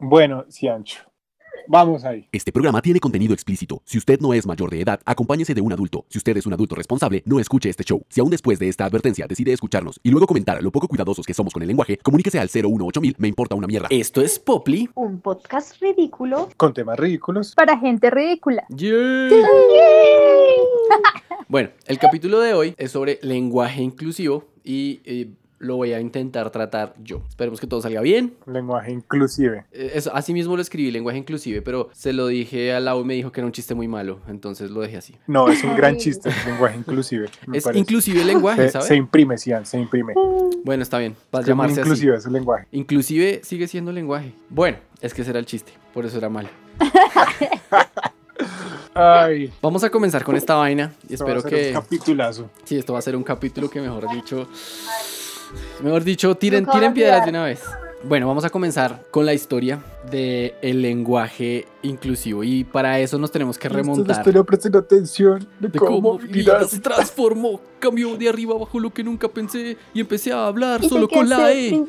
Bueno, Ciancho. Vamos ahí. Este programa tiene contenido explícito. Si usted no es mayor de edad, acompáñese de un adulto. Si usted es un adulto responsable, no escuche este show. Si aún después de esta advertencia decide escucharnos y luego comentar lo poco cuidadosos que somos con el lenguaje, comuníquese al 018000, me importa una mierda. Esto es Poply. Un podcast ridículo. Con temas ridículos. Para gente ridícula. Bueno, el capítulo de hoy es sobre lenguaje inclusivo y eh, lo voy a intentar tratar yo. Esperemos que todo salga bien. Lenguaje inclusive. Eh, Eso, así mismo lo escribí, lenguaje inclusive, pero se lo dije a Lau y me dijo que era un chiste muy malo, entonces lo dejé así. No, es un gran chiste. Lenguaje inclusive. Es parece. inclusive el lenguaje, Se, ¿sabes? se imprime, Cian, se imprime. Bueno, está bien, va a Es es llamarse así. inclusive ese lenguaje. Inclusive sigue siendo lenguaje. Bueno, es que ese era el chiste, por eso era malo. Ay, Vamos a comenzar con esta vaina y esto va a espero ser que... Un capitulazo. Sí, esto va a ser un capítulo que mejor dicho... Mejor dicho, tiren, tiren piedras de una vez. Bueno, vamos a comenzar con la historia del el lenguaje inclusivo y para eso nos tenemos que Ustedes remontar pero presten atención de, de cómo, cómo Lila se transformó, cambió de arriba abajo lo que nunca pensé y empecé a hablar Y solo con la E.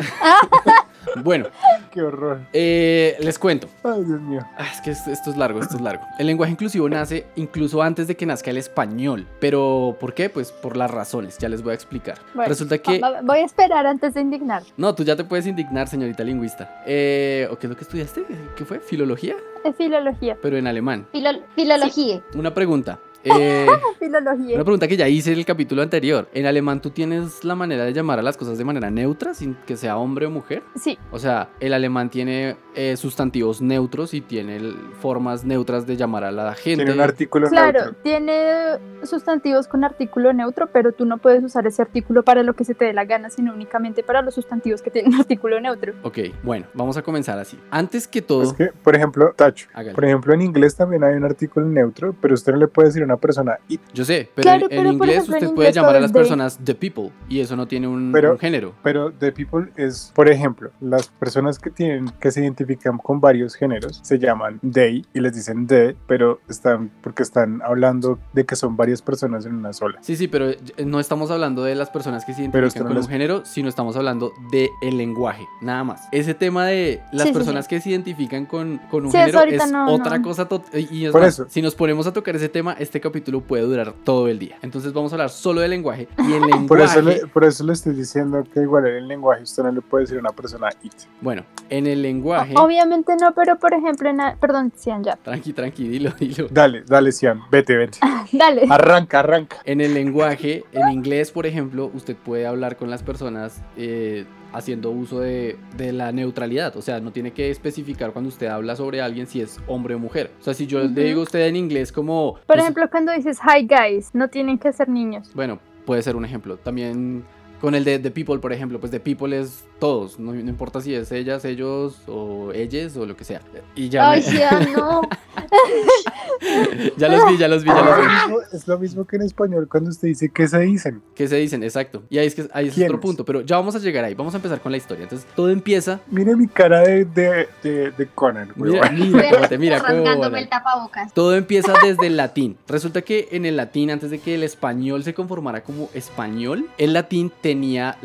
Bueno, Qué horror. eh, les cuento. Ay, Dios mío. Ah, es que es- esto es largo, esto es largo. El lenguaje inclusivo nace incluso antes de que nazca el español. Pero, ¿por qué? Pues por las razones, ya les voy a explicar. Bueno, Resulta que... Voy a esperar antes de indignar. No, tú ya te puedes indignar, señorita lingüista. Eh, ¿O qué es lo que estudiaste? ¿Qué fue? ¿Filología? Es filología. Pero en alemán. Filol- filología. Una pregunta. Eh, Filología. una pregunta que ya hice en el capítulo anterior. En alemán, ¿tú tienes la manera de llamar a las cosas de manera neutra, sin que sea hombre o mujer? Sí, O sea, el alemán tiene eh, sustantivos neutros y tiene el- formas neutras de llamar a la gente. Tiene un artículo claro, neutro. tiene sustantivos con artículo neutro, pero tú no puedes usar ese artículo para lo que se te dé la gana, sino únicamente para los sustantivos que tienen artículo neutro. Ok, bueno, vamos a comenzar así. Antes que todo, Es que, por ejemplo, Tacho. hágale. Por ejemplo, en inglés también hay un artículo neutro, pero usted no le puede decir una persona it. Yo sé, pero Claro, en, pero, inglés ejemplo, en usted puede inglés llamar a las personas the people y eso no tiene un, Pero- un género. Pero the people es, por ejemplo, las personas que tienen que se identifican con varios géneros se llaman they y les dicen the, pero están porque están hablando de que son varias personas en una sola. Sí, sí, pero eh, no estamos hablando de las personas que se identifican con un género, sino estamos hablando del el lenguaje, nada más. Ese tema de las Sí, sí, personas que se identifican con, con un género es no, otra no. cosa. Y es Por más, eso. si nos ponemos a tocar ese tema, este capítulo puede durar todo el día. Entonces vamos a hablar solo del lenguaje. Y el lenguaje, Por eso, le, por eso le estoy diciendo que igual en el lenguaje usted no le puede decir a una persona it. bueno, en el lenguaje... Obviamente no, pero por ejemplo, en a- perdón, Cian, ya. Tranqui, tranqui, dilo, dilo. Dale, dale, Cian, vete, vete. Dale. Arranca, arranca. En el lenguaje, en inglés, por ejemplo, usted puede hablar con las personas eh, haciendo uso de, de la neutralidad. O sea, no tiene que especificar cuando usted habla sobre alguien si es hombre o mujer. O sea, si yo le digo a usted en inglés como... Por pues, ejemplo, cuando dices hi guys, no tienen que ser niños. Bueno, puede ser un ejemplo. También con el de The People, por ejemplo, pues The People es todos. No, no importa si es ellas, ellos o ellas o lo que sea. Y ya, Ay, me- Cian, no. ya los vi, ya los vi, ya los Es vi. lo mismo- Es lo mismo que en español cuando usted dice que se dicen. ¿Qué se dicen? Exacto. Y ahí es, que, ahí es otro punto. Pero ya vamos a llegar ahí. Vamos a empezar con la historia. Entonces, todo empieza Mire mi cara de, de, de, de Conan, Mira, mira, cómo te mira, cómo Arrancándome volan. el tapabocas. Todo empieza desde el latín. Resulta que en el latín, antes de que el español se conformara como español, el latín tenía,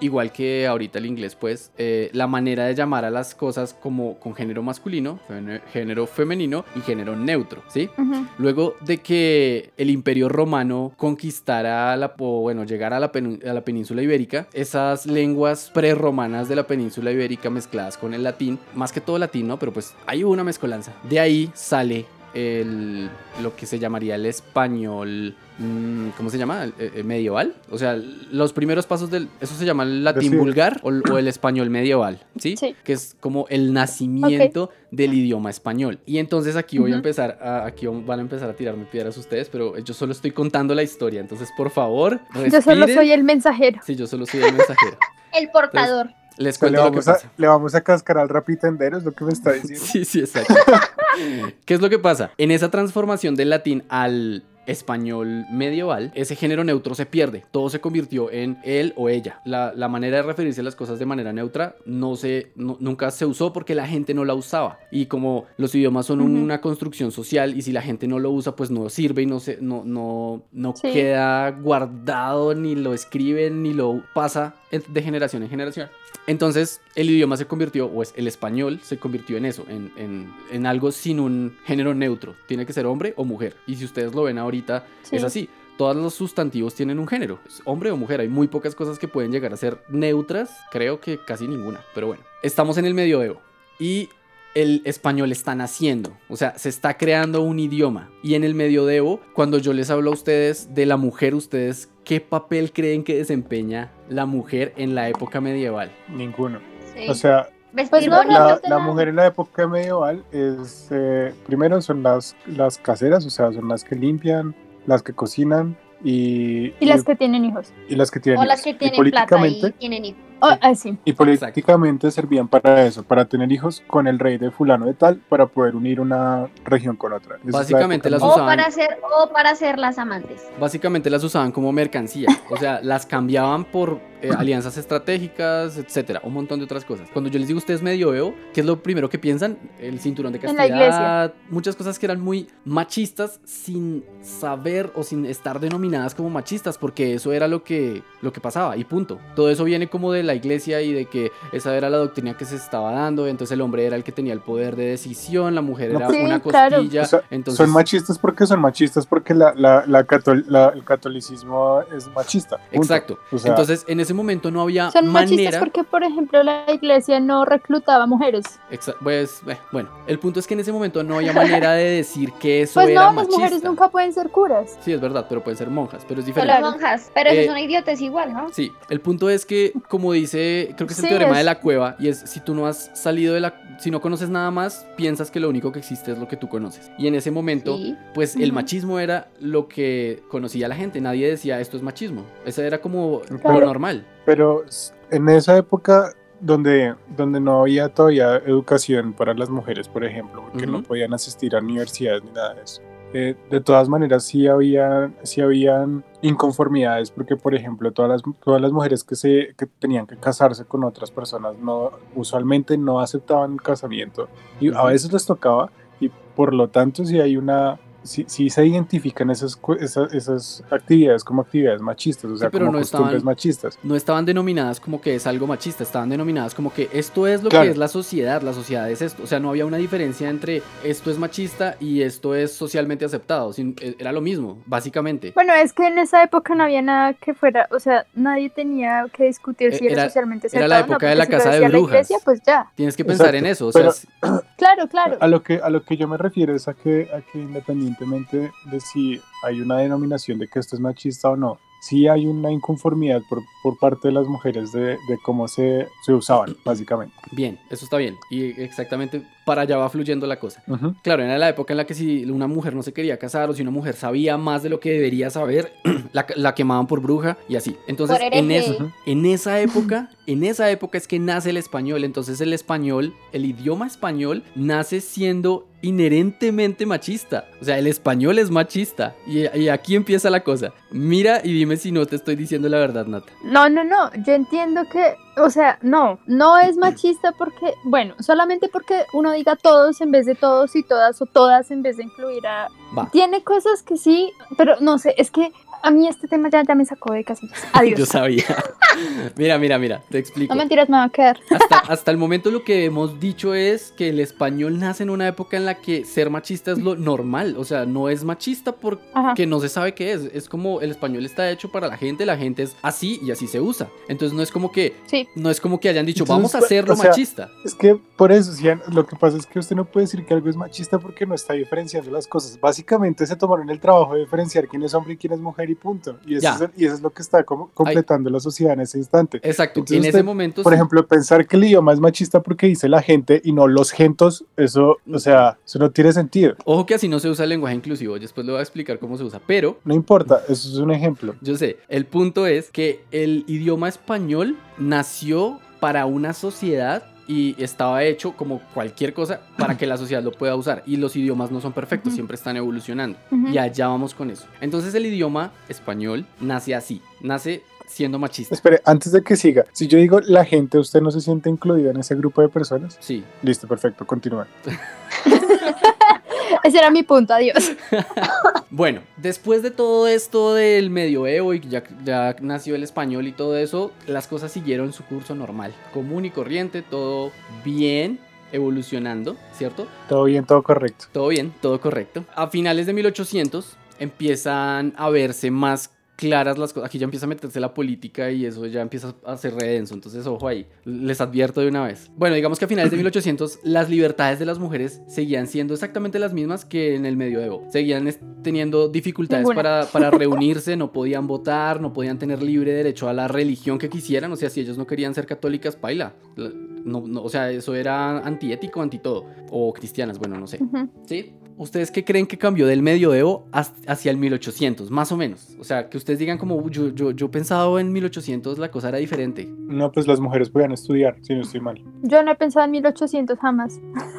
igual que ahorita el inglés, pues, eh, la manera de llamar a las cosas como con género masculino, género femenino y género neutro, ¿sí? Luego de que el imperio romano conquistara, la, o bueno, llegara a la, pen- a la península ibérica, esas lenguas prerromanas de la península ibérica mezcladas con el latín, más que todo latín, ¿no? Pero pues hay una mezcolanza. De ahí sale el, lo que se llamaría el español, ¿cómo se llama? El- eh, medieval. O sea, los primeros pasos del... Eso se llama el latín Sí. vulgar o, o el español medieval, ¿sí? Sí. Que es como el nacimiento del idioma español. Y entonces aquí voy a empezar, a, aquí van a empezar a tirarme piedras ustedes, pero yo solo estoy contando la historia. Entonces, por favor, Yo solo soy el mensajero. Sí, yo solo soy el mensajero. El portador. Les O sea, le, cuento lo que vamos a, pasa. le vamos a cascar al rapitendero, es lo que me está diciendo. Sí, sí, exacto. ¿Qué es lo que pasa? En esa transformación del latín al español medieval, ese género neutro se pierde. Todo se convirtió en él o ella. La, la manera de referirse a las cosas de manera neutra no se, no- nunca se usó porque la gente no la usaba. Y como los idiomas son una construcción social y si la gente no lo usa, pues no sirve y no, se, no, no, no Sí. queda guardado, ni lo escriben, ni lo pasa de generación en generación. Entonces el idioma se convirtió, o es, el español se convirtió en eso, en, en- en algo sin un género neutro. Tiene que ser hombre o mujer. Y si ustedes lo ven ahorita, Sí. es así. Todos los sustantivos tienen un género, hombre o mujer. Hay muy pocas cosas que pueden llegar a ser neutras, creo que casi ninguna. Pero bueno, estamos en el medioevo y el español está naciendo, o sea, se está creando un idioma. Y en el medioevo, cuando yo les hablo a ustedes de la mujer, ustedes, ¿qué papel creen que desempeña la mujer en la época medieval? Ninguno. Sí. O sea, Pues no, la, mujer en la época medieval es, eh, primero son las, las caseras, o sea, son las que limpian, las que cocinan y, Y las que tienen hijos. y las que tienen o las hijos. que Y tienen plata y políticamente- tienen hijos. Oh, ah, sí. Y políticamente servían para eso, para tener hijos con el rey de fulano de tal, para poder unir una región con otra. Esa es la Básicamente las O usaban- para ser, o para ser las amantes. Básicamente las usaban como mercancía, o sea, las cambiaban por eh, alianzas estratégicas, etcétera, un montón de otras cosas. Cuando yo les digo ustedes medioevo, ¿qué es lo primero que piensan? El cinturón de En la castidad, muchas cosas que eran muy machistas sin saber o sin estar denominadas como machistas, porque eso era lo que, lo que pasaba y punto. Todo eso viene como de la iglesia y de que esa era la doctrina que se estaba dando, entonces el hombre era el que tenía el poder de decisión, la mujer No, era una claro. costilla, O sea, entonces... Son machistas porque son machistas porque la, la, la catol- la- el catolicismo es machista. punto. Exacto. O sea, Entonces, en ese momento no había Son machistas manera. porque, por ejemplo, la iglesia no reclutaba mujeres. Exa- pues, eh, bueno, el punto es que en ese momento no había manera de decir que eso Pues era no, las machista. mujeres nunca pueden ser curas. Sí, es verdad, pero pueden ser monjas, pero es diferente. las monjas. Pero eso Eh, es una idiotez igual, ¿no? Sí, el punto es que, como dice, creo que es el Sí, teorema es- de la cueva, y es si tú no has salido de la. Si no conoces nada más, piensas que lo único que existe es lo que tú conoces. Y en ese momento, Sí. pues el machismo era lo que conocía la gente. Nadie decía esto es machismo. Eso era como lo Pero- normal. Pero en esa época donde, donde no había todavía educación para las mujeres, por ejemplo, porque no Ujú. podían asistir a universidades ni nada de eso. eh, de todas maneras, sí, había, sí habían inconformidades, porque, por ejemplo, todas las, todas las mujeres que, se, que tenían que casarse con otras personas no, usualmente no aceptaban el casamiento y a Ujú. veces les tocaba, y por lo tanto, si hay una. Sí, sí se identifican esas, cu- esas, esas actividades como actividades machistas, o sea, pero como no costumbres estaban- machistas. no estaban denominadas como que es algo machista, estaban denominadas como que esto es lo Claro. que es la sociedad, la sociedad es esto. O sea, no había una diferencia entre esto es machista y esto es socialmente aceptado, sin- e- era lo mismo, básicamente. Bueno, es que en esa época no había nada que fuera, o sea, nadie tenía que discutir si Eh, era, era- socialmente era aceptado la o no, época de la si casa de decía la brujas. iglesia, pues ya. Tienes que pensar Exacto, en eso, o pero- sea, Claro, claro. A lo, que, a lo que yo me refiero es a que, a que independientemente de si hay una denominación de que esto es machista o no, sí hay una inconformidad por, por parte de las mujeres de, de cómo se, se usaban, básicamente. bien, eso está bien. Y exactamente para allá va fluyendo la cosa. Claro, era la época en la que si una mujer no se quería casar o si una mujer sabía más de lo que debería saber, la, la quemaban por bruja y así. Entonces, en, en esa época, en esa época es que nace el español. Entonces, el español, el idioma español, nace siendo inherentemente machista. O sea, el español es machista. Y, y aquí empieza la cosa. Mira y dime si no te estoy diciendo la verdad, Nata. No, no, no, yo entiendo que, o sea, no, no es machista porque, bueno, solamente porque uno diga todos en vez de todos y todas o todas en vez de incluir a... Va. Tiene cosas que sí, pero no sé, es que a mí este tema ya, ya me sacó de casillas. Yo Adiós. sabía. mira, mira, mira, te explico. No mentiras, me va a quedar. Hasta, hasta el momento lo que hemos dicho es que el español nace en una época en la que ser machista es lo normal. O sea, no es machista porque Ajá. no se sabe qué es. Es como el español está hecho para la gente, la gente es así y así se usa. Entonces no es como que, Sí. no es como que hayan dicho, Entonces, vamos a o hacerlo sea, machista. Es que por eso, si lo que pasa es que usted no puede decir que algo es machista porque no está diferenciando las cosas. Básicamente se tomaron el trabajo de diferenciar quién es hombre y quién es mujer y punto. Y eso, Ya. es, el- y eso es lo que está como completando la sociedad en ese instante. Exacto. Entonces en ese momento, Por sí. ejemplo, pensar que el idioma es machista porque dice la gente y no los gentos, eso, o sea, eso no tiene sentido. ojo que así no se usa el lenguaje inclusivo. Después le voy a explicar cómo se usa. Pero No importa, eso es un ejemplo. Yo sé, el punto es que el idioma español nació para una sociedad y estaba hecho como cualquier cosa para que la sociedad lo pueda usar. Y los idiomas no son perfectos, siempre están evolucionando. Y allá vamos con eso. Entonces el idioma español nace así, nace siendo machista. Espere, antes de que siga, si yo digo la gente, ¿usted no se siente incluida en ese grupo de personas? Sí, Listo, perfecto, continúa. Ese era mi punto, adiós. Bueno, después de todo esto del medioevo y ya, ya nació el español y todo eso, las cosas siguieron su curso normal, común y corriente, todo bien, evolucionando, ¿cierto? Todo bien, todo correcto. Todo bien, todo correcto. A finales de 1800 empiezan a verse más claras las cosas. Aquí ya empieza a meterse la política y eso ya empieza a ser redenso. Entonces, ojo ahí. Les advierto de una vez. Bueno, digamos que a finales de 1800 las libertades de las mujeres seguían siendo exactamente las mismas que en el medioevo. Seguían teniendo dificultades para, para reunirse, no podían votar, no podían tener libre derecho a la religión que quisieran. O sea, si ellos no querían ser católicas, paila. La- No, no, o sea, eso era antiético, anti todo. O cristianas, bueno, no sé. ¿Sí? ¿Ustedes qué creen que cambió del medioevo hacia el 1800? Más o menos. O sea, que ustedes digan como, "Uy, yo, yo, yo pensaba en 1800 la cosa era diferente. No, pues las mujeres podían estudiar, si no estoy mal. Yo no he pensado en 1800 jamás.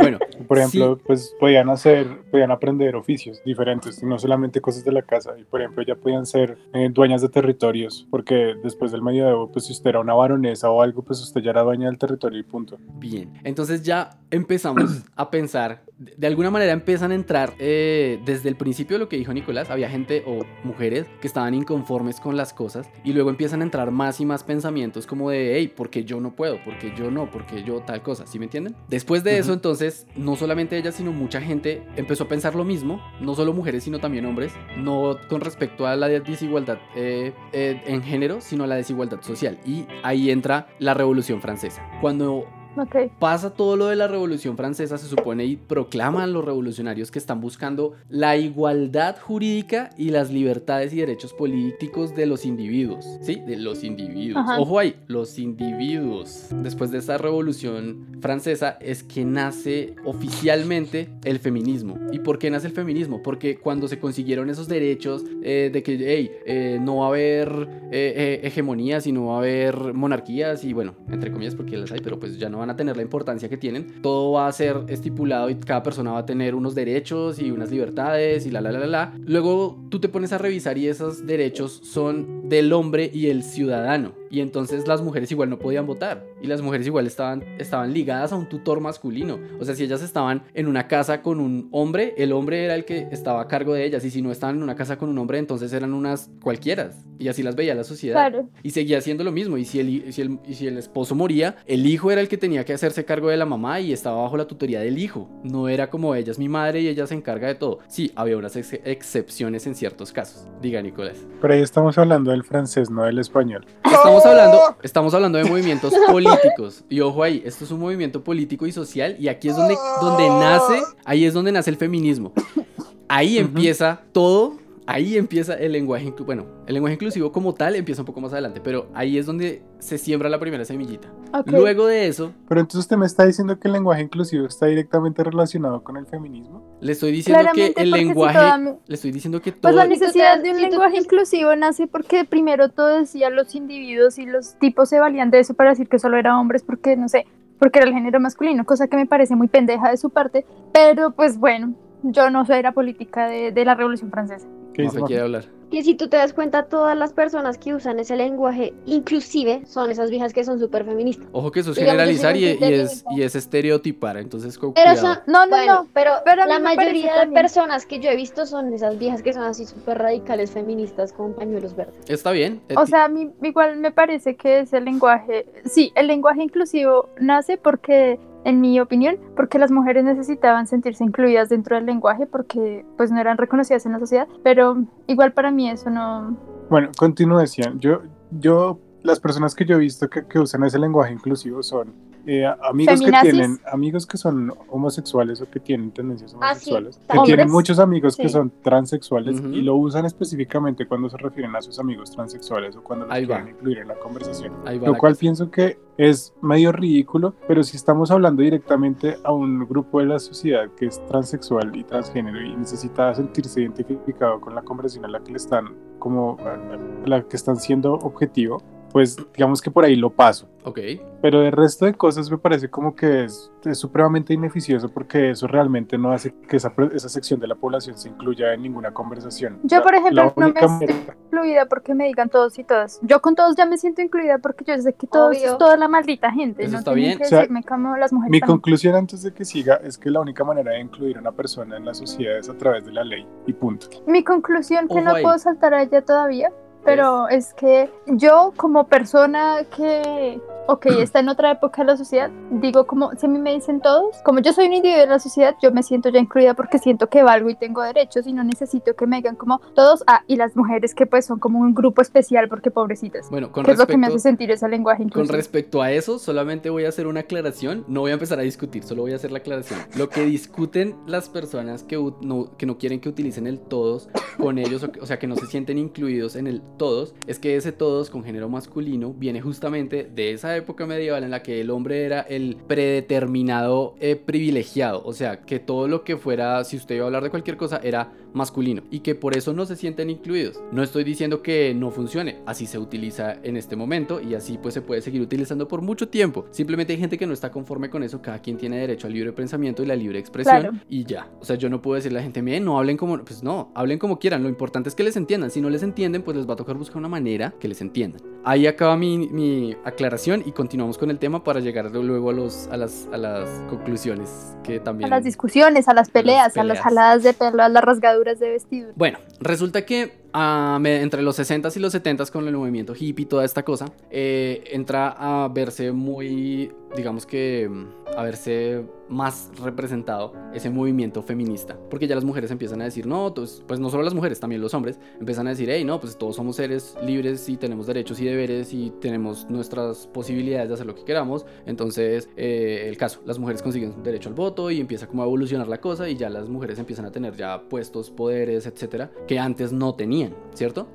Bueno, Por ejemplo, pues podían hacer, podían aprender oficios diferentes, no solamente cosas de la casa. Y por ejemplo, ya podían ser eh, dueñas de territorios, porque después del medioevo, pues si usted era una baronesa o algo, pues usted ya era dueña del territorio y punto. bien. Entonces ya empezamos a pensar, de de alguna manera empiezan a entrar, eh, desde el principio lo que dijo Nicolás, había gente o mujeres que estaban inconformes con las cosas y luego empiezan a entrar más y más pensamientos como de, hey, ¿por qué yo no puedo? ¿Por qué yo no? ¿Por qué yo tal cosa? ¿Sí me entienden? Después de eso, entonces, no solamente ella, sino mucha gente empezó a pensar lo mismo, no solo mujeres, sino también hombres, no con respecto a la desigualdad eh, eh, en género, sino a la desigualdad social. Y ahí entra la Revolución Francesa. Cuando Ok. pasa todo lo de la Revolución Francesa, se supone, y proclaman los revolucionarios que están buscando la igualdad jurídica y las libertades y derechos políticos de los individuos. ¿Sí? De los individuos. Ajá. Ojo ahí, los individuos. Después de esta Revolución Francesa es que nace oficialmente el feminismo. ¿Y por qué nace el feminismo? Porque cuando se consiguieron esos derechos eh, de que, hey, eh, no va a haber eh, eh, hegemonías y no va a haber monarquías y bueno, entre comillas porque las hay, pero pues ya no van a tener la importancia que tienen. Todo va a ser estipulado y cada persona va a tener unos derechos y unas libertades y la la la la la. Luego tú te pones a revisar y esos derechos son del hombre y el ciudadano. Y entonces las mujeres igual no podían votar. Y las mujeres igual estaban, estaban ligadas a un tutor masculino. O sea, si ellas estaban en una casa con un hombre, el hombre era el que estaba a cargo de ellas. Y si no estaban en una casa con un hombre, entonces eran unas cualquieras. Y así las veía la sociedad. Claro. Y seguía haciendo lo mismo. Y si, el, si el- y si el esposo moría, el hijo era el que tenía que hacerse cargo de la mamá y estaba bajo la tutoría del hijo. No era como ella es mi madre y ella se encarga de todo. Sí, había unas ex- excepciones en ciertos casos. Diga, Nicolás. Pero ahí estamos hablando del francés, no del español. Estamos hablando, estamos hablando de movimientos políticos. Y ojo ahí, esto es un movimiento político y social. Y aquí es donde, donde nace, ahí es donde nace el feminismo. Ahí empieza todo. Ahí empieza el lenguaje, bueno, el lenguaje inclusivo como tal empieza un poco más adelante, pero ahí es donde se siembra la primera semillita. Ok. Luego de eso, Pero entonces usted me está diciendo que el lenguaje inclusivo está directamente relacionado con el feminismo. le estoy diciendo que Claramente, el porque si lenguaje, toda mi- le estoy diciendo que todo, Pues la Si necesidad de un si lenguaje inclusivo nace porque primero todo decía los individuos y los tipos se valían de eso para decir que solo era hombres porque, no sé, porque era el género masculino, cosa que me parece muy pendeja de su parte, pero pues bueno, yo no soy la política de, de la Revolución Francesa. ¿Qué dice Mafe Mafe? quiere hablar. Que si tú te das cuenta, todas las personas que usan ese lenguaje inclusive son esas viejas que son súper feministas. Ojo que eso es generalizar y, es, y es estereotipar, entonces con Pero son, No, no, bueno, no. pero, pero la mayoría de personas que yo he visto son esas viejas que son así súper radicales feministas con pañuelos verdes. Está bien. O sea, a mí igual me parece que ese lenguaje, sí, el lenguaje inclusivo nace porque, en mi opinión, porque las mujeres necesitaban sentirse incluidas dentro del lenguaje porque pues no eran reconocidas en la sociedad, pero igual para mí eso no... Bueno, continúe, decían. Yo, yo, las personas que yo he visto que usan ese lenguaje inclusivo son eh, amigos que tienen, amigos que son homosexuales o que tienen tendencias Ah, sí. homosexuales, que tienen muchos amigos que son transexuales y lo usan específicamente cuando se refieren a sus amigos transexuales o cuando los Ahí va. quieren incluir en la conversación. ahí va Lo la cual cosa. pienso que es medio ridículo, pero si estamos hablando directamente a un grupo de la sociedad que es transexual y transgénero y necesita sentirse identificado con la conversación a la que le están como a la que están siendo objetivo, pues digamos que por ahí lo paso. Ok. Pero el resto de cosas me parece como que es, es supremamente ineficioso porque eso realmente no hace que esa, esa sección de la población se incluya en ninguna conversación. Yo, La- por ejemplo, no me siento manera- incluida porque me digan todos y todas. Yo con todos ya me siento incluida porque yo sé que todos Obvio. es toda la maldita gente. Eso no está bien. que O sea, decirme como las mujeres. Mi también. conclusión antes de que siga es que la única manera de incluir a una persona en la sociedad es a través de la ley y punto. Mi conclusión, que Ojo no ahí. puedo saltar a ella todavía, pero es que yo como persona que, ok, está en otra época de la sociedad, digo como, si a mí me dicen todos, como yo soy un individuo de la sociedad, yo me siento ya incluida porque siento que valgo y tengo derechos y no necesito que me digan como todos, ah, y las mujeres que pues son como un grupo especial porque pobrecitas. Bueno, con que es lo que me hace respecto, sentir ese lenguaje con respecto a eso, solamente voy a hacer una aclaración. No voy a empezar a discutir, solo voy a hacer la aclaración. Lo que discuten las personas que no, que no quieren que utilicen el todos con ellos, o, o sea, que no se sienten incluidos en el todos, es que ese todos con género masculino viene justamente de esa época medieval en la que el hombre era el predeterminado eh, privilegiado. O sea, que todo lo que fuera, si usted iba a hablar de cualquier cosa, era masculino y que por eso no se sienten incluidos. No estoy diciendo que no funcione, así se utiliza en este momento y así pues se puede seguir utilizando por mucho tiempo. Simplemente hay gente que no está conforme con eso, cada quien tiene derecho al libre pensamiento y la libre expresión Claro. y ya. O sea, yo no puedo decirle a la gente, miren, no hablen como, pues no, hablen como quieran, lo importante es que les entiendan. Si no les entienden, pues les va a tocar buscar una manera que les entiendan. Ahí acaba mi, mi aclaración y continuamos con el tema para llegar luego a, los, a, las, a las conclusiones que A también... las discusiones, a las peleas, a las peleas. jaladas de pelo, a las rasgaduras de vestido. Bueno, resulta que ah, entre los 60s y los 70s con el movimiento hippie y toda esta cosa, eh, entra a verse muy, digamos que, mm, a verse más representado ese movimiento feminista. Porque ya las mujeres empiezan a decir, no, pues, pues no solo las mujeres, también los hombres, empiezan a decir, hey, no, pues todos somos seres libres y tenemos derechos y deberes y tenemos nuestras posibilidades de hacer lo que queramos. Entonces, eh, el caso, las mujeres consiguen derecho al voto y empieza como a evolucionar la cosa y ya las mujeres empiezan a tener ya puestos, poderes, etcétera, que antes no tenían, ¿cierto?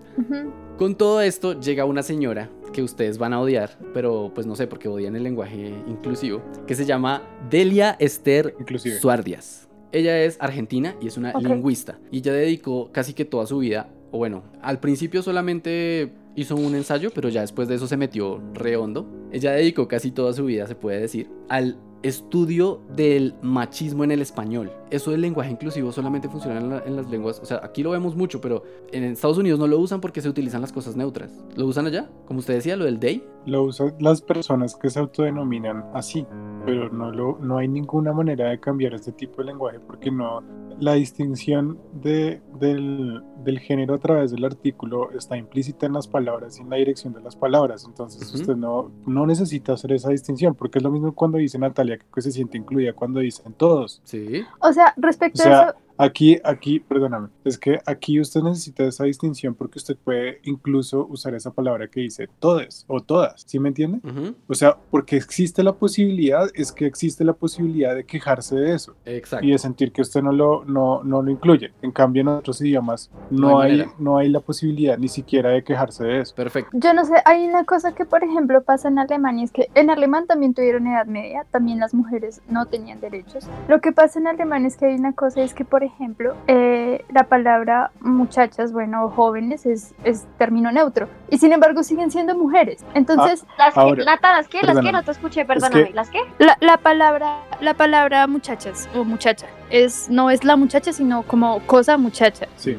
Con todo esto llega una señora que ustedes van a odiar, pero pues no sé porque odian el lenguaje inclusivo, que se llama Delia Esther Inclusive. Suardias. Ella es argentina y es una lingüista y ella dedicó casi que toda su vida, o bueno, al principio solamente hizo un ensayo, pero ya después de eso se metió re hondo. Ella dedicó casi toda su vida, se puede decir, al estudio del machismo en el español. Eso del lenguaje inclusivo solamente funciona en, la- en las lenguas, o sea, aquí lo vemos mucho, pero en Estados Unidos no lo usan porque se utilizan las cosas neutras. ¿Lo usan allá? Como usted decía, lo del they. Lo usan las personas que se autodenominan así, pero no, lo, no hay ninguna manera de cambiar este tipo de lenguaje porque no la distinción de, del, del género a través del artículo está implícita en las palabras y en la dirección de las palabras. Entonces usted no, no necesita hacer esa distinción porque es lo mismo cuando dice Natalia que se siente incluida cuando dicen todos. Sí. O sea, respecto O sea, a eso, Aquí, aquí, perdóname, es que aquí usted necesita esa distinción porque usted puede incluso usar esa palabra que dice todes o todas, ¿sí me entiende? Ujú, O sea, porque existe la posibilidad, es que existe la posibilidad de quejarse de eso Exacto. y de sentir que usted no lo, no, no lo incluye. En cambio, en otros idiomas No no, hay hay, no hay la posibilidad ni siquiera de quejarse de eso. Perfecto. yo no sé, hay una cosa que por ejemplo pasa en Alemania, es que en alemán también tuvieron edad media, también las mujeres no tenían derechos. Lo que pasa en alemán es que hay una cosa, es que por ejemplo, eh, la palabra muchachas, bueno, o jóvenes es, es término neutro, y sin embargo siguen siendo mujeres. Entonces, Las que, Ahora, Nata, las que, las que perdóname. no te escuché, perdóname. que- ¿Las que? la, la palabra, la palabra muchachas o muchacha es, no es la muchacha, sino como cosa muchacha. Sí.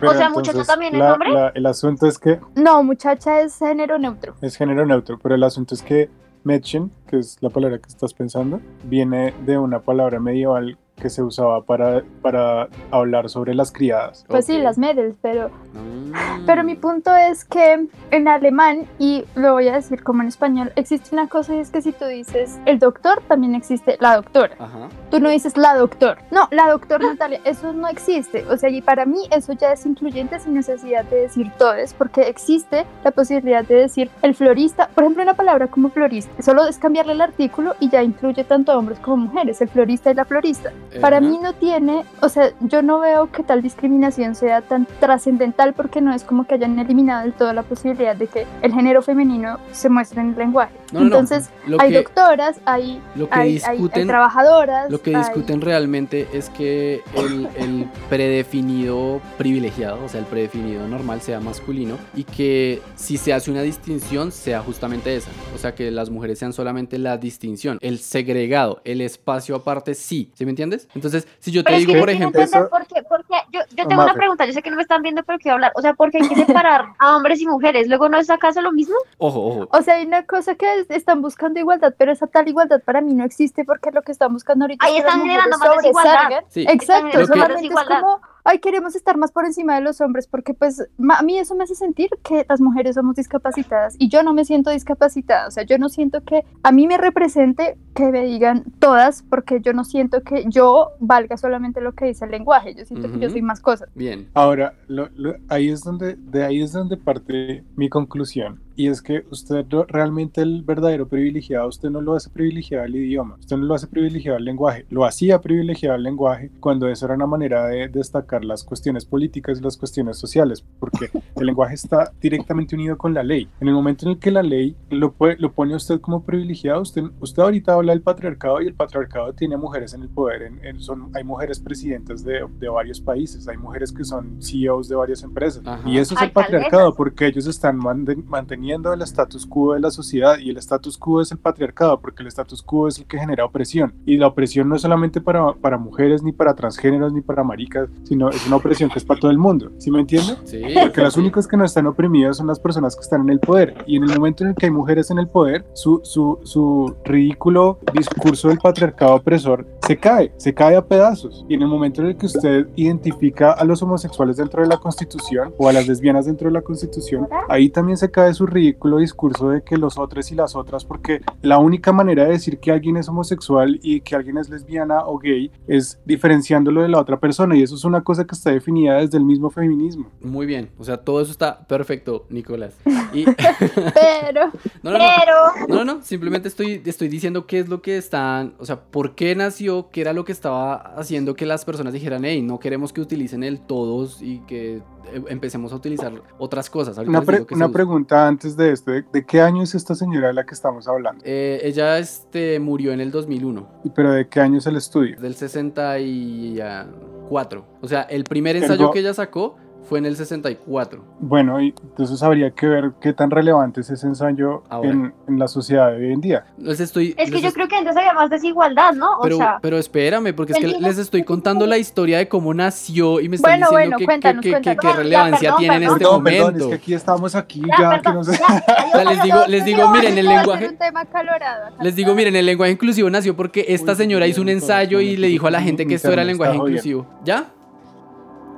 Pero sea, muchacho también es hombre. la- el asunto es que No, muchacha es género neutro. es género neutro, pero el asunto es que Mädchen, que es la palabra que estás pensando, viene de una palabra medieval que se usaba para, para hablar sobre las criadas. Pues sí, las medels, pero mm. Pero mi punto es que en alemán, y lo voy a decir como en español, existe una cosa y es que si tú dices el doctor, también existe la doctora. Ajá. Tú no dices la doctor. No, la doctor Natalia, eso no existe. O sea, y para mí eso ya es incluyente sin necesidad de decir todes, porque existe la posibilidad de decir el florista. Por ejemplo, una palabra como florista, solo es cambiarle el artículo y ya incluye tanto a hombres como mujeres, el florista y la florista. Para Ajá. mí no tiene, o sea, yo no veo que tal discriminación sea tan trascendental porque no es como que hayan eliminado del todo la posibilidad de que el género femenino se muestre en el lenguaje. No. Entonces, hay que- doctoras, hay, Lo que hay, hay- hay discuten, trabajadoras. lo que discuten realmente es que el, el predefinido privilegiado, o sea, el predefinido normal sea masculino y que si se hace una distinción sea justamente esa, o sea, que las mujeres sean solamente la distinción, el segregado, el espacio aparte sí, ¿sí me entiendes? Entonces, si yo te Pero es digo, que por ejemplo, entiendo Eso- por qué- por qué- yo, yo tengo Mafe. una pregunta, yo sé que no me están viendo, pero quiero hablar. O sea, ¿por qué hay que separar a hombres y mujeres? ¿Luego no es acaso lo mismo? ojo, ojo, O sea, hay una cosa que es- están buscando igualdad, pero esa tal igualdad para mí no existe porque lo que están buscando ahorita Ahí es que las están generando más desigualdad. Sí. Exacto, solamente es desigualdad. como, ay, queremos estar más por encima de los hombres porque pues a mí eso me hace sentir que las mujeres somos discapacitadas y yo no me siento discapacitada, o sea, yo no siento que a mí me represente que me digan todas porque yo no siento que yo valga solamente lo que dice el lenguaje, yo siento que yo soy más cosas. bien, Ahora, lo- lo- ahí es donde, de ahí es donde parte mi conclusión. Y es que usted realmente el verdadero privilegiado, usted no lo hace privilegiado al idioma, usted no lo hace privilegiado al lenguaje, lo hacía privilegiado al lenguaje cuando eso era una manera de destacar las cuestiones políticas y las cuestiones sociales, porque el lenguaje está directamente unido con la ley. En el momento en el que la ley lo, pue- lo pone a usted como privilegiado, usted, usted ahorita habla del patriarcado y el patriarcado tiene mujeres en el poder, en- en- son, hay mujeres presidentas de, de varios países, hay mujeres que son CEOs de varias empresas. Ajá. Y eso es el patriarcado, porque ellos están manteniendo el status quo de la sociedad y el status quo es el patriarcado, porque el status quo es el que genera opresión. Y la opresión no es solamente para, para mujeres, ni para transgéneros, ni para maricas, sino es una opresión que es para todo el mundo. ¿Sí me entiende? sí, Porque las únicas que no están oprimidas son las personas que están en el poder. Y en el momento en el que hay mujeres en el poder, su, su, su ridículo discurso del patriarcado opresor se cae, se cae a pedazos. Y en el momento en el que usted identifica a los homosexuales dentro de la constitución o a las lesbianas dentro de la constitución, ahí también se cae su ridículo discurso de que los otros y las otras, porque la única manera de decir que alguien es homosexual y que alguien es lesbiana o gay es diferenciándolo de la otra persona. Y eso es una cosa que está definida desde el mismo feminismo. muy bien, o sea, todo eso está perfecto, Nicolás. Y Pero, no, no, no. Pero, No, no, no, simplemente estoy, estoy diciendo qué es lo que están, o sea, por qué nació, qué era lo que estaba haciendo que las personas dijeran, hey, no queremos que utilicen el todos y que empecemos a utilizar otras cosas. Ahorita Una, pre- pregunta antes de esto, ¿de, de qué año es esta señora de la que estamos hablando? Eh, ella este, murió en el 2001, ¿Y ¿Pero de qué año es el estudio? del 64. O sea, el primer ensayo que ella sacó fue en el 64. Bueno, y entonces habría que ver qué tan relevante es ese ensayo en, en la sociedad de hoy en día. Les estoy, es que les yo creo que antes había más desigualdad, ¿no? O pero, sea, pero espérame, porque es que les estoy contando la historia de cómo nació y me están Bueno, diciendo bueno, que- que, cuéntanos, que- que- cuéntanos. qué Ya, relevancia perdón, tiene en este perdón, perdón, momento. es que aquí estamos aquí ya, ya, que perdón, no sé. ya, ya, O sea, les digo, les digo, miren, el lenguaje, un tema acalorado. les digo, miren, el lenguaje inclusivo nació porque esta Uy, señora hizo un ensayo y le dijo a la gente que esto era lenguaje inclusivo. ¿Ya?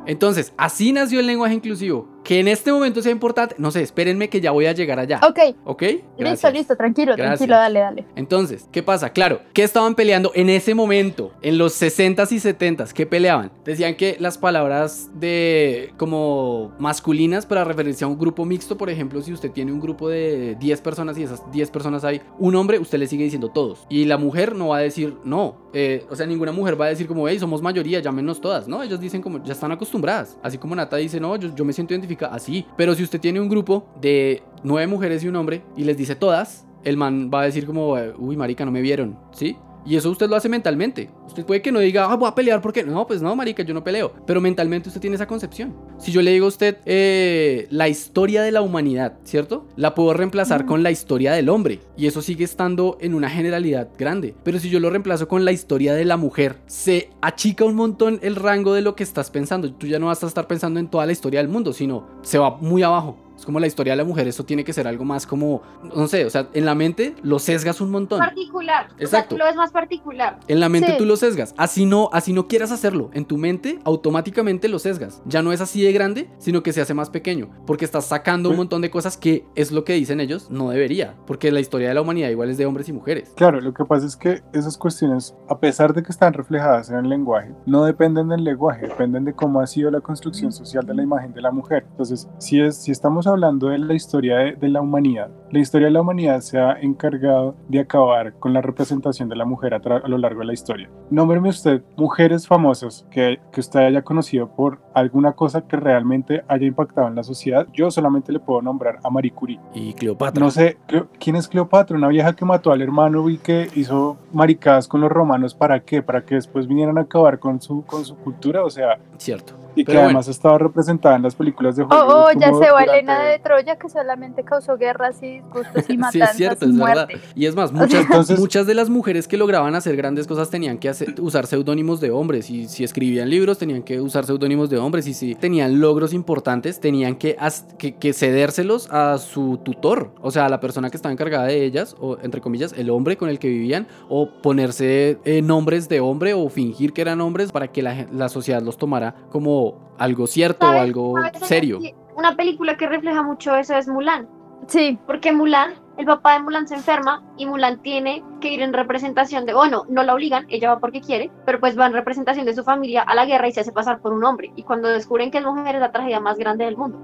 Entonces, así nació el lenguaje inclusivo. Que en este momento sea importante, no sé, espérenme que ya voy a llegar allá. Ok, ¿Ok? listo, Gracias. listo, tranquilo, Gracias. tranquilo, dale, dale. Entonces, ¿qué pasa? Claro, ¿qué estaban peleando en ese momento? En los 60s y 70s, ¿qué peleaban? Decían que las palabras de como masculinas para referirse a un grupo mixto, por ejemplo, si usted tiene un grupo de 10 personas y esas 10 personas hay un hombre, usted le sigue diciendo todos. Y la mujer no va a decir no. Eh, o sea, ninguna mujer va a decir como, hey, somos mayoría, llámenos todas, ¿no? Ellos dicen como, ya están acostumbradas. Así como Nata dice, no, yo, yo me siento identificada así. Pero si usted tiene un grupo de nueve mujeres y un hombre y les dice todas, el man va a decir como, uy, marica, no me vieron, ¿sí? Y eso usted lo hace mentalmente. Usted puede que no diga, ah, voy a pelear porque no, pues no, marica, yo no peleo. Pero mentalmente usted tiene esa concepción. Si yo le digo a usted eh, la historia de la humanidad, ¿cierto? La puedo reemplazar con la historia del hombre. Y eso sigue estando en una generalidad grande. Pero si yo lo reemplazo con la historia de la mujer, se achica un montón el rango de lo que estás pensando. Tú ya no vas a estar pensando en toda la historia del mundo, sino se va muy abajo. Es como la historia de la mujer, eso tiene que ser algo más como, no sé, o sea, en la mente lo sesgas un montón. particular. O sea, Exacto. tú lo ves más particular. En la mente Sí. tú lo sesgas. Así no, así no quieras hacerlo. En tu mente automáticamente lo sesgas. Ya no es así de grande, sino que se hace más pequeño. Porque estás sacando un montón de cosas que es lo que dicen ellos, no debería. Porque la historia de la humanidad igual es de hombres y mujeres. Claro, lo que pasa es que esas cuestiones, a pesar de que están reflejadas en el lenguaje, no dependen del lenguaje, dependen de cómo ha sido la construcción social de la imagen de la mujer. Entonces, si, es, si estamos hablando de la historia de, la humanidad, la historia de la humanidad se ha encargado de acabar con la representación de la mujer a, a lo largo de la historia. Nómbreme usted mujeres famosas que, que usted haya conocido por alguna cosa que realmente haya impactado en la sociedad. Yo solamente le puedo nombrar a Marie Curie. Y Cleopatra. No sé, ¿quién es Cleopatra? Una vieja que mató al hermano y que hizo maricadas con los romanos. ¿Para qué? Para que después vinieran a acabar con su, con su cultura. O sea, Cierto. y que Pero bueno. además estaba representada en las películas de Oh, Hollywood. oh, ya como se va Elena de Troya que solamente causó guerras y disgustos y Sí, es cierto, y es verdad. Y es más, muchas, entonces- muchas de las mujeres que lograban hacer grandes cosas tenían que hacer- usar seudónimos de hombres. Y si escribían libros, tenían que usar seudónimos de hombres. Y si tenían logros importantes, tenían que, que, que cedérselos a su tutor. O sea, a la persona que estaba encargada de ellas, o entre comillas, el hombre con el que vivían, o ponerse eh, nombres de hombre o fingir que eran hombres para que la, la sociedad los tomara como algo cierto o algo serio. Una película que refleja mucho eso es Mulan. Sí, Porque Mulan, el papá de Mulan se enferma y Mulan tiene que ir en representación de, bueno, no la obligan, ella va porque quiere, pero pues va en representación de su familia a la guerra y se hace pasar por un hombre. Y cuando descubren que es mujer es la tragedia más grande del mundo.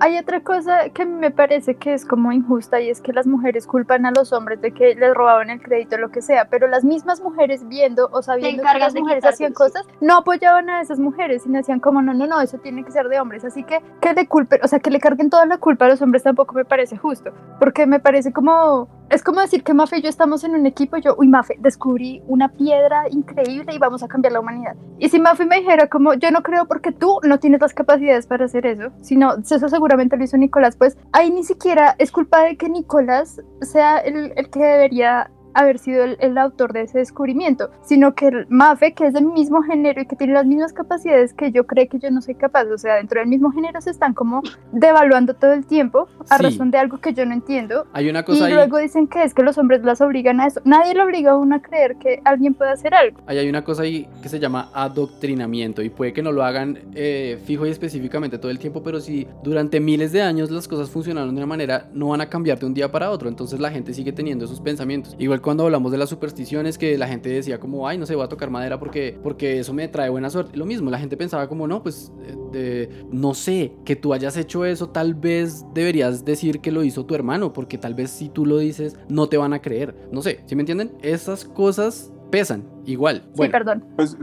hay otra cosa que me parece que es como injusta y es que las mujeres culpan a los hombres de que les robaban el crédito o lo que sea, pero las mismas mujeres viendo o sabiendo que las mujeres quitárselo, hacían cosas, no apoyaban a esas mujeres y decían como no, no, no, eso tiene que ser de hombres, así que que le culpen, o sea, que le carguen toda la culpa a los hombres tampoco me parece justo, porque me parece como es como decir que Mafe y yo estamos en un equipo yo, uy Mafe, descubrí una piedra increíble y vamos a cambiar la humanidad. Y si Mafe me dijera como, yo no creo porque tú no tienes las capacidades para hacer eso, sino eso seguramente lo hizo Nicolás, pues ahí ni siquiera es culpa de que Nicolás sea el, el que debería haber sido el, el autor de ese descubrimiento, sino que el Mafe, que es del mismo género y que tiene las mismas capacidades que yo creo que yo no soy capaz, o sea, dentro del mismo género se están como devaluando todo el tiempo a Sí. razón de algo que yo no entiendo Hay una y cosa ahí. luego dicen que es que los hombres las obligan a eso. Nadie le obliga a uno a creer que alguien puede hacer algo. Ahí hay una cosa ahí que se llama adoctrinamiento y puede que no lo hagan eh, fijo y específicamente todo el tiempo, pero si durante miles de años las cosas funcionaron de una manera, no van a cambiar de un día para otro, entonces la gente sigue teniendo esos pensamientos. Igual cuando hablamos de las supersticiones que la gente decía como, ay, no sé, voy a tocar madera porque, porque eso me trae buena suerte. Lo mismo, la gente pensaba como, no, pues, eh, de- no sé, que tú hayas hecho eso, tal vez deberías decir que lo hizo tu hermano, porque tal vez si tú lo dices, no te van a creer. No sé, ¿sí me entienden? Esas cosas pesan igual. Sí, Bueno, perdón. Pues,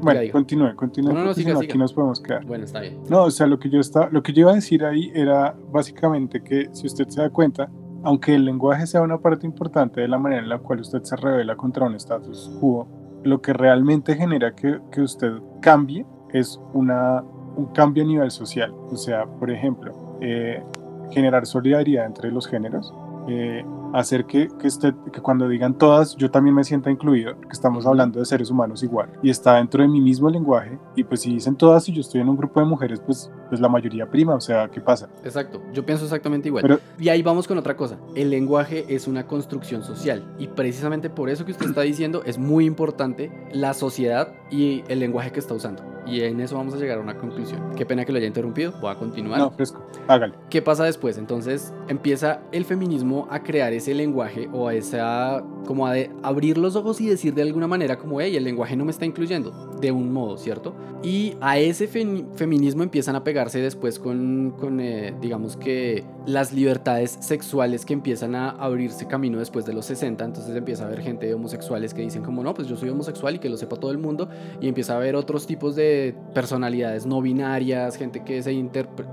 bueno, continúe, continúe, No, no, siga, siga. aquí nos podemos quedar. bueno, está bien. No, o sea, lo que yo estaba, lo que yo iba a decir ahí era básicamente que si usted se da cuenta, aunque el lenguaje sea una parte importante de la manera en la cual usted se revela contra un status quo, lo que realmente genera que, que usted cambie es una, un cambio a nivel social. O sea, por ejemplo, eh, generar solidaridad entre los géneros, eh, hacer que, que, usted, que cuando digan todas, yo también me sienta incluido, porque estamos hablando de seres humanos igual, y está dentro de mi mismo lenguaje, y pues si dicen todas y yo estoy en un grupo de mujeres, pues, pues la mayoría prima, o sea, ¿qué pasa? Exacto, yo pienso exactamente igual. Pero- y ahí vamos con otra cosa. El lenguaje es una construcción social y precisamente por eso que usted está diciendo es muy importante la sociedad y el lenguaje que está usando. Y en eso vamos a llegar a una conclusión. Qué pena que lo haya interrumpido, voy a continuar. No, fresco, hágale. ¿Qué pasa después? Entonces empieza el feminismo a crear ese lenguaje o a esa, como a de abrir los ojos y decir de alguna manera como, hey, el lenguaje no me está incluyendo, de un modo, ¿cierto? Y a ese femi- feminismo empiezan a pegarse después con, eh, digamos que las libertades sexuales que empiezan a abrirse camino después de los 60, entonces empieza a haber gente homosexuales que dicen como, no, pues yo soy homosexual y que lo sepa todo el mundo, y empieza a haber otros tipos de personalidades no binarias, gente que se,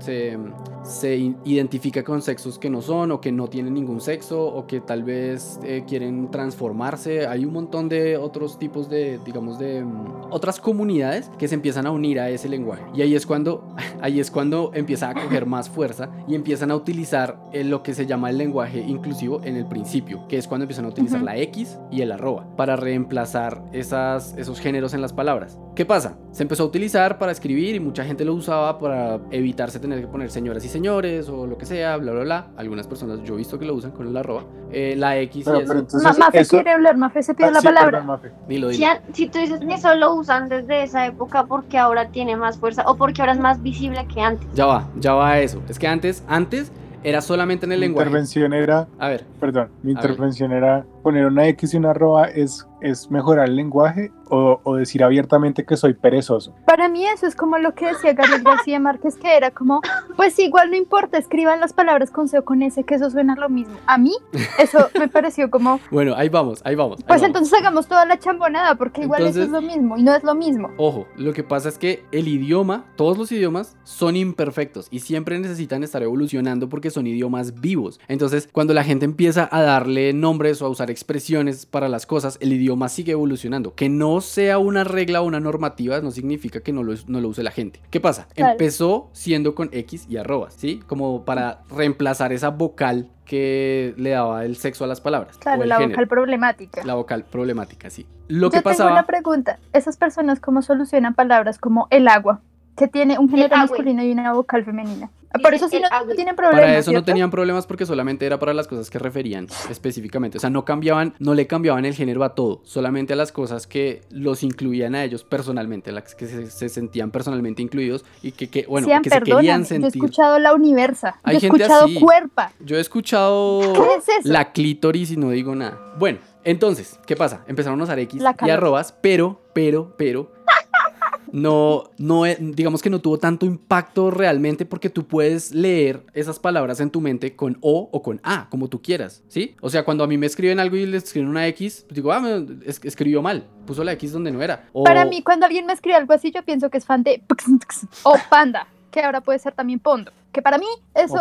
se, se identifica con sexos que no son o que no tienen ningún sexo o que tal vez eh, quieren transformarse. Hay un montón de otros tipos de, digamos, de mm, otras comunidades que se empiezan a unir a ese lenguaje. Y ahí es cuando, ahí es cuando empieza a coger más fuerza y empiezan a utilizar eh, lo que se llama el lenguaje inclusivo en el principio, que es cuando empiezan a utilizar Ujú. la X y el arroba para reemplazar esas, esos géneros en las palabras. ¿Qué pasa? Se empezó a utilizar para escribir y mucha gente lo usaba para evitarse tener que poner señoras y señores o lo que sea, bla, bla, bla. Algunas personas yo he visto que lo usan con el arroba. Eh, la X Pero, y eso, pero entonces, Ma- Mafe eso- quiere hablar, Mafe se pide Ah, la sí, palabra. perdón, Mafe. ni lo Si, a- si tú dices que eso lo usan desde esa época porque ahora tiene más fuerza o porque ahora es más visible que antes. Ya va, ya va a eso. Es que antes, antes era solamente en el Mi lenguaje. intervención era, A ver, perdón, mi A ver. intervención era poner una X y una arroba es es mejorar el lenguaje o, o decir abiertamente que soy perezoso. Para mí eso es como lo que decía Gabriel García Márquez, que era como, pues igual no importa, escriban las palabras con C o con S, que eso suena lo mismo. A mí eso me pareció como, Bueno, ahí vamos, ahí vamos. ahí pues vamos. entonces hagamos toda la chambonada, porque igual eso es lo mismo y no es lo mismo. Ojo, lo que pasa es que el idioma, todos los idiomas son imperfectos y siempre necesitan estar evolucionando porque son idiomas vivos. Entonces, cuando la gente empieza a darle nombres o a usar expresiones para las cosas, el idioma sigue evolucionando. Que no sea una regla o una normativa no significa que no lo, no lo use la gente. ¿Qué pasa? Claro. Empezó siendo con X y arrobas, ¿sí? Como para reemplazar esa vocal que le daba el sexo a las palabras. Claro, la género. vocal problemática. La vocal problemática, sí. Lo que Yo tengo pasaba... una pregunta. ¿Esas personas cómo solucionan palabras como el agua, que tiene un género masculino y una vocal femenina? Por Dice eso sí no agua. tienen problemas. Para eso no tenían problemas porque solamente era para las cosas que referían específicamente. O sea, no cambiaban, no le cambiaban el género a todo, solamente a las cosas que los incluían a ellos personalmente, las que se, se sentían personalmente incluidos y que, que, bueno, Sean, que se querían perdóname, Yo he sentir. escuchado la universa. Hay yo he gente escuchado así. cuerpa. Yo he escuchado ¿Qué es eso? la clítoris y no digo nada. Bueno, entonces, ¿qué pasa? Empezaron a usar X y arrobas, pero, pero, pero. No, no, e- digamos que no tuvo tanto impacto realmente porque tú puedes leer esas palabras en tu mente con O o con A, como tú quieras, ¿sí? O sea, cuando a mí me escriben algo y le escriben una X, pues digo, ah, me- es- escribió mal, puso la X donde no era. Para mí, cuando alguien me escribe algo así, yo pienso que es fan de o panda, que ahora puede ser también pondo. Que para mí eso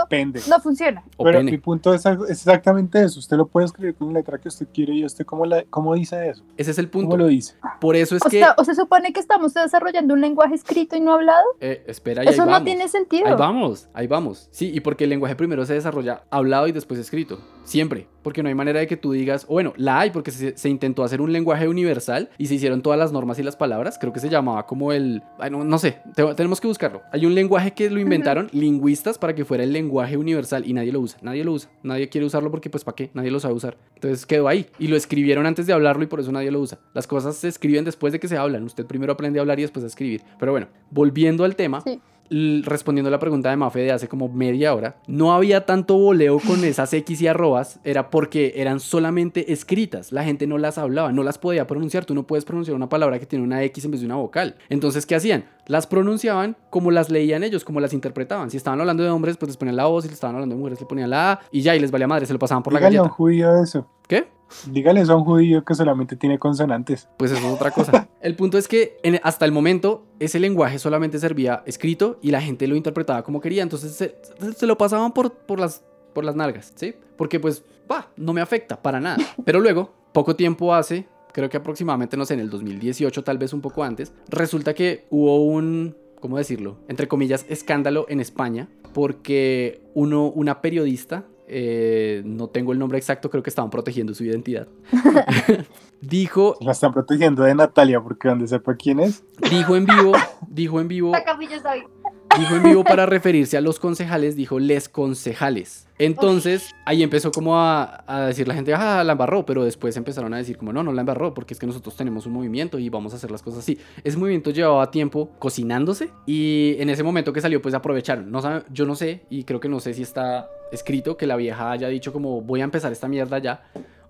no funciona. Pero mi punto es, es exactamente eso. Usted lo puede escribir con la letra que usted quiere y usted cómo, la, cómo dice eso. Ese es el ¿Cómo punto. lo dice? Por eso es O, que... sea, o se supone que estamos desarrollando un lenguaje escrito y no hablado. eh, espera, y ahí Eso no vamos. tiene sentido. Ahí vamos, ahí vamos. Sí, y porque el lenguaje primero se desarrolla hablado y después escrito. Siempre. Porque no hay manera de que tú digas, o bueno, la hay porque se, se intentó hacer un lenguaje universal y se hicieron todas las normas y las palabras. Creo que se llamaba como el... ay, no, no sé, te- tenemos que buscarlo. Hay un lenguaje que lo inventaron para que fuera el lenguaje universal y nadie lo usa. Nadie lo usa. Nadie quiere usarlo porque pues ¿para qué? Nadie lo sabe usar. Entonces quedó ahí. Y lo escribieron antes de hablarlo y por eso nadie lo usa. Las cosas se escriben después de que se hablan. Usted primero aprende a hablar y después a escribir. Pero bueno, volviendo al tema, Sí. Respondiendo a la pregunta de Mafe de hace como media hora, no había tanto voleo con esas X y arrobas, era porque eran solamente escritas, la gente no las hablaba, no las podía pronunciar, tú no puedes pronunciar una palabra que tiene una X en vez de una vocal. Entonces, ¿qué hacían? Las pronunciaban como las leían ellos, como las interpretaban. Si estaban hablando de hombres, pues les ponían la O, si estaban hablando de mujeres, le ponían la A y ya, y les valía madre, se lo pasaban por la galleta. judío eso. ¿Qué? Dígale eso a un judío que solamente tiene consonantes. Pues eso es otra cosa. El punto es que en- hasta el momento ese lenguaje solamente servía escrito y la gente lo interpretaba como quería. Entonces se, se lo pasaban por, por, las, por las nalgas, ¿sí? Porque pues, va, no me afecta para nada. Pero luego, poco tiempo hace, creo que aproximadamente, no sé, en el 2018, tal vez un poco antes, resulta que hubo un, ¿cómo decirlo? Entre comillas, escándalo en España porque uno, una periodista, eh, no tengo el nombre exacto, creo que estaban protegiendo su identidad, dijo La están protegiendo de Natalia porque donde sepa quién es. Dijo en vivo, dijo en vivo, Dijo en vivo para referirse a los concejales, dijo les concejales. Entonces, ahí empezó como a, a decir la gente, ah, la embarró, pero después empezaron a decir como, no, no la embarró, porque es que nosotros tenemos un movimiento y vamos a hacer las cosas así. Ese movimiento llevaba tiempo cocinándose y en ese momento que salió, pues aprovecharon. No sabe- yo no sé, y creo que no sé si está escrito que la vieja haya dicho como, voy a empezar esta mierda ya,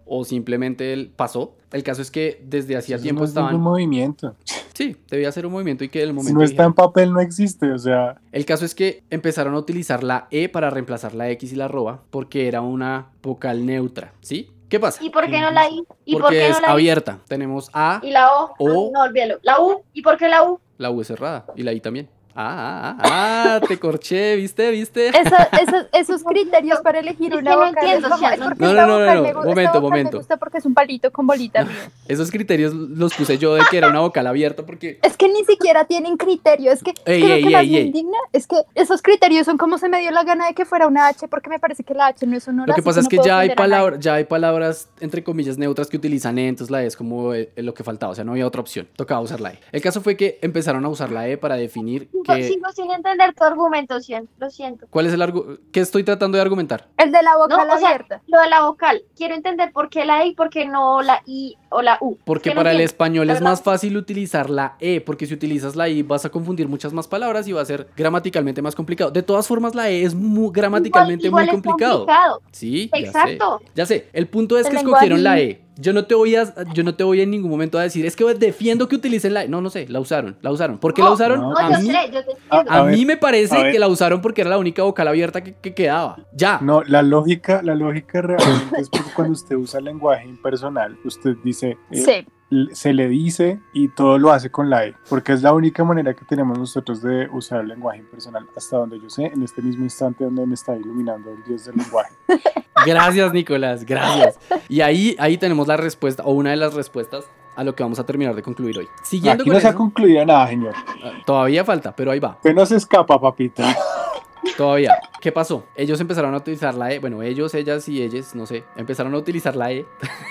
o simplemente él pasó. El caso es que desde hacía tiempo no es ningún estaban... movimiento. Sí, debía ser un movimiento y que el momento... Si no está en papel, no existe. O sea, el caso es que empezaron a utilizar la E para reemplazar la X y la arroba porque era una vocal neutra, ¿sí? ¿Qué pasa? ¿Y por qué no la I? ¿Y por Porque qué no es la I? abierta. Tenemos A, Y la O. O. Ah, no, olvídalo. La U. ¿Y por qué la U? la U es cerrada y la I también. Ah, ah, ah, ah, te corché, ¿viste? ¿Viste? Esa- esos, esos criterios para elegir Es una que no vocal entiendo, no- No, no, no, no, esta momento, momento. me gusta porque es un palito con bolita arriba. Esos criterios los puse yo de que era una vocal abierta porque... Es que ni siquiera tienen criterio, es que Ey, creo ey, que más ey, me ey. indigna es que esos criterios son como se me dio la gana de que fuera una H porque me parece que la H no es sonora. Lo que pasa es no que ya hay, ofender a nadie. palabras, ya hay palabras, entre comillas, neutras que utilizan E, entonces la E es como eh, lo que faltaba, o sea, no había otra opción, tocaba usar la E. El caso fue que empezaron a usar la E para definir que... sigo sin entender tu argumentación. Lo siento. ¿Cuál es el argu- ¿Qué estoy tratando de argumentar? El de la vocal No, o sea, abierta. lo de la vocal. Quiero entender por qué la I, por qué no la I o la U. Porque para el español es más fácil utilizar la E, porque si utilizas la I vas a confundir muchas más palabras y va a ser gramaticalmente más complicado. De todas formas, la E es muy, gramaticalmente Igual- igual muy es complicado. complicado. Sí, ya Exacto. sé. Ya sé, el punto es El que escogieron la. E. Yo no te voy a, yo no te voy en ningún momento a decir, es que defiendo que utilicen la. No, no sé, la usaron, la usaron. ¿Por qué la usaron? no, a yo mí, sé, yo te entiendo. a A ver, mí me parece a que la usaron porque era la única vocal abierta que, que quedaba. Ya. No, la lógica, la lógica realmente es porque cuando usted usa el lenguaje impersonal, usted dice, eh, Sí. Se le dice y todo lo hace con la E, porque es la única manera que tenemos nosotros de usar el lenguaje impersonal, hasta donde yo sé, en este mismo instante donde me está iluminando el dios del lenguaje. Gracias, Nicolás, gracias. Y ahí, ahí tenemos la respuesta, o una de las respuestas a lo que vamos a terminar de concluir hoy. Siguiendo Aquí con no se ha concluido nada, señor. ah, todavía falta, pero ahí va. Usted no se escapa, papita. Todavía. ¿Qué pasó? Ellos empezaron a utilizar la E. Bueno, ellos, ellas y ellas, no sé. Empezaron a utilizar la E.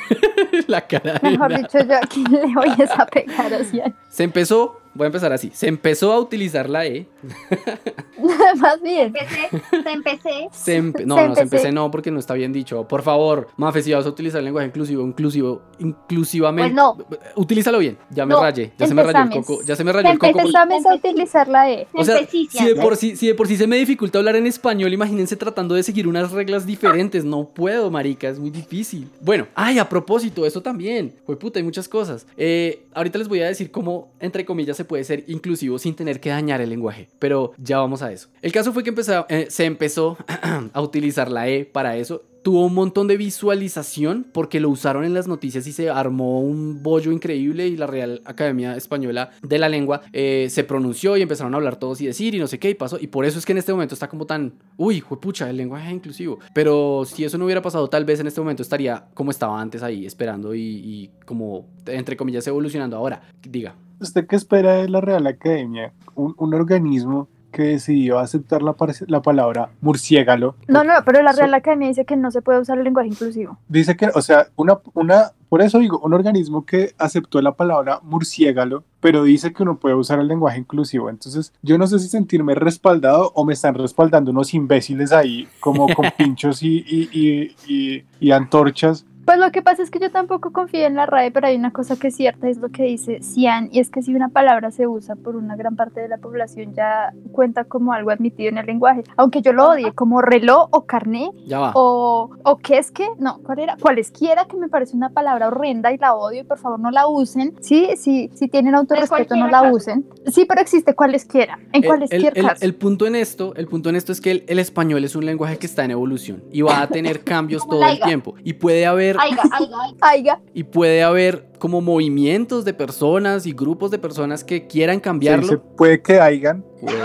la cara Mejor dicho, yo aquí le voy a a pegar así. Se empezó, voy a empezar así. Se empezó a utilizar la E. Más bien. Empecé, empecé. Se empe- no, Se no, se empecé. empecé no, porque no está bien dicho. Por favor, Mafe, si vas a utilizar el lenguaje inclusivo, inclusivo, inclusivamente. Pues no. Utilízalo bien. Ya me No, rayé. Ya se me rayó el coco. Ya se me rayó el coco. porque- Empezamos a utilizar la E. O sea, Empecé, si de, por sí, si de por sí se me dificulta hablar en español, imagínense tratando de seguir unas reglas diferentes. No puedo, marica, es muy difícil. Bueno, ay, a propósito, eso también. Fue puta, hay muchas cosas. Eh, ahorita les voy a decir cómo, entre comillas, se puede ser inclusivo sin tener que dañar el lenguaje. Pero ya vamos a eso. El caso fue que empezó, eh, se empezó a utilizar la E para eso. Tuvo un montón de visualización porque lo usaron en las noticias y se armó un bollo increíble y la Real Academia Española de la Lengua eh, se pronunció y empezaron a hablar todos y decir y no sé qué y pasó. Y por eso es que en este momento está como tan, uy, pucha, el lenguaje inclusivo. Pero si eso no hubiera pasado, tal vez en este momento estaría como estaba antes ahí, esperando y, y como, entre comillas, evolucionando. Ahora, diga. ¿Usted qué espera de la Real Academia? Un, un organismo que decidió aceptar la, la palabra murciégalo. No, no, pero la Real Academia dice que no se puede usar el lenguaje inclusivo. Dice que, o sea, una, una, por eso digo, un organismo que aceptó la palabra murciégalo, pero dice que uno puede usar el lenguaje inclusivo. Entonces, yo no sé si sentirme respaldado o me están respaldando unos imbéciles ahí, como con pinchos y, y, y- y antorchas. Pues lo que pasa es que yo tampoco confío en la RAE, pero hay una cosa que es cierta, es lo que dice Cian, y es que si una palabra se usa por una gran parte de la población ya cuenta como algo admitido en el lenguaje. Aunque yo lo odie, como reloj o carné o, o qué es que, no, ¿cuál era? Cualesquiera que me parece una palabra horrenda y la odio y por favor no la usen. Sí, sí, si tienen autorrespeto no la caso. usen. Sí, pero existe cualesquiera, en El- cualesquier el, caso. el punto en esto, el punto en esto es que el, español es un lenguaje que está en evolución y va a tener cambios todo el tiempo y puede haber Aiga, aiga, aiga. Aiga, y puede haber como movimientos de personas y grupos de personas que quieran cambiarlo. puede que hayan. Puede,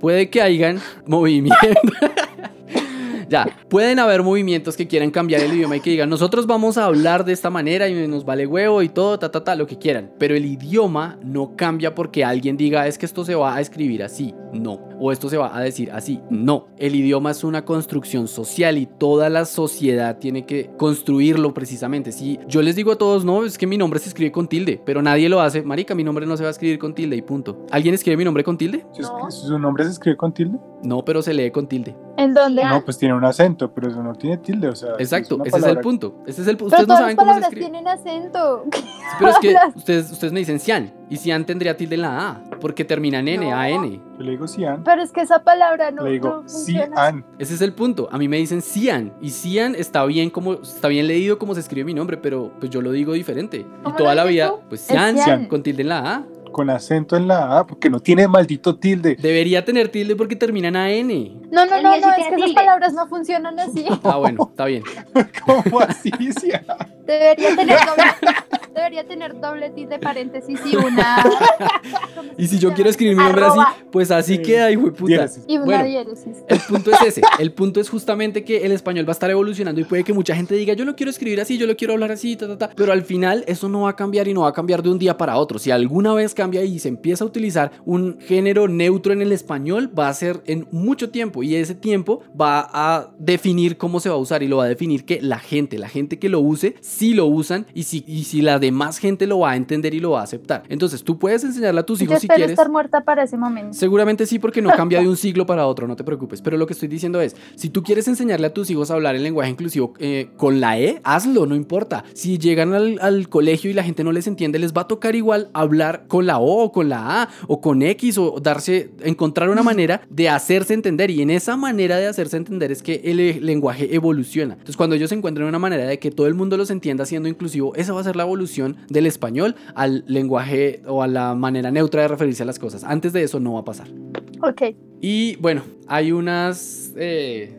puede que hayan movimientos. Ya, pueden haber movimientos que quieran cambiar el idioma y que digan, nosotros vamos a hablar de esta manera y nos vale huevo y todo, ta, ta, ta, lo que quieran. Pero el idioma no cambia porque alguien diga, es que esto se va a escribir así. No. O esto se va a decir así. No. El idioma es una construcción social y toda la sociedad tiene que construirlo precisamente. Si yo les digo a todos, no, es que mi nombre se escribe con tilde, pero nadie lo hace, marica, mi nombre no se va a escribir con tilde y punto. ¿Alguien escribe mi nombre con tilde? ¿Su, No. su nombre se escribe con tilde? No, pero se lee con tilde. ¿en dónde? No, pues tiene un acento, pero eso no tiene tilde. O sea, Exacto, una ese es el punto. Ese es el punto. Pero Ustedes no todas saben las cómo se palabras escribe. tienen acento. Pero es que ustedes, ustedes me dicen cian. Y cian tendría tilde en la A. Porque termina en N, No. A-N. Yo le digo cian, Pero es que esa palabra no, le digo no cian. Ese es el punto. A mí me dicen cian. Y cian está bien como está bien leído como se escribe mi nombre, pero pues yo lo digo diferente. Y ¿Cómo toda lo la vida, tú? pues Es cian, cian. con tilde en la A. con acento en la A, porque no tiene maldito tilde. Debería tener tilde porque termina en AN. No, no, no, no, es que esas palabras no funcionan así. Ah, bueno, está bien. ¿Cómo así? Debería tener doble, debería tener doble tilde paréntesis y una. ¿cómo Y si yo quiero escribir mi nombre así, pues así Sí. queda, hijo de puta. Diéresis. Y una Bueno, diéresis. El punto es ese. El punto es justamente que el español va a estar evolucionando y puede que mucha gente diga, yo lo quiero escribir así, yo lo quiero hablar así, ta, ta, ta. Pero al final eso no va a cambiar y no va a cambiar de un día para otro. Si alguna vez cambia y se empieza a utilizar un género neutro en el español, va a ser en mucho tiempo y ese tiempo va a definir cómo se va a usar y lo va a definir que la gente, la gente que lo use, sí lo usan y si, y si la demás gente lo va a entender y lo va a aceptar. Entonces tú puedes enseñarle a tus Yo hijos si espero quieres. estar muerta para ese momento. Seguramente sí, porque no cambia de un siglo para otro, no te preocupes. Pero lo que estoy diciendo es, si tú quieres enseñarle a tus hijos a hablar el lenguaje inclusivo eh, con la E, hazlo, no importa. Si llegan al, al colegio y la gente no les entiende, les va a tocar igual hablar con la O o con la A o con X o darse, encontrar una manera de hacerse entender y en esa manera de hacerse entender es que el eh, lenguaje evoluciona. Entonces cuando ellos encuentran una manera de que todo el mundo los entienda siendo inclusivo, esa va a ser la evolución del español al lenguaje o a la manera neutra de referirse a las cosas. Antes de eso no va a pasar. Ok. Y bueno, hay unas... eh,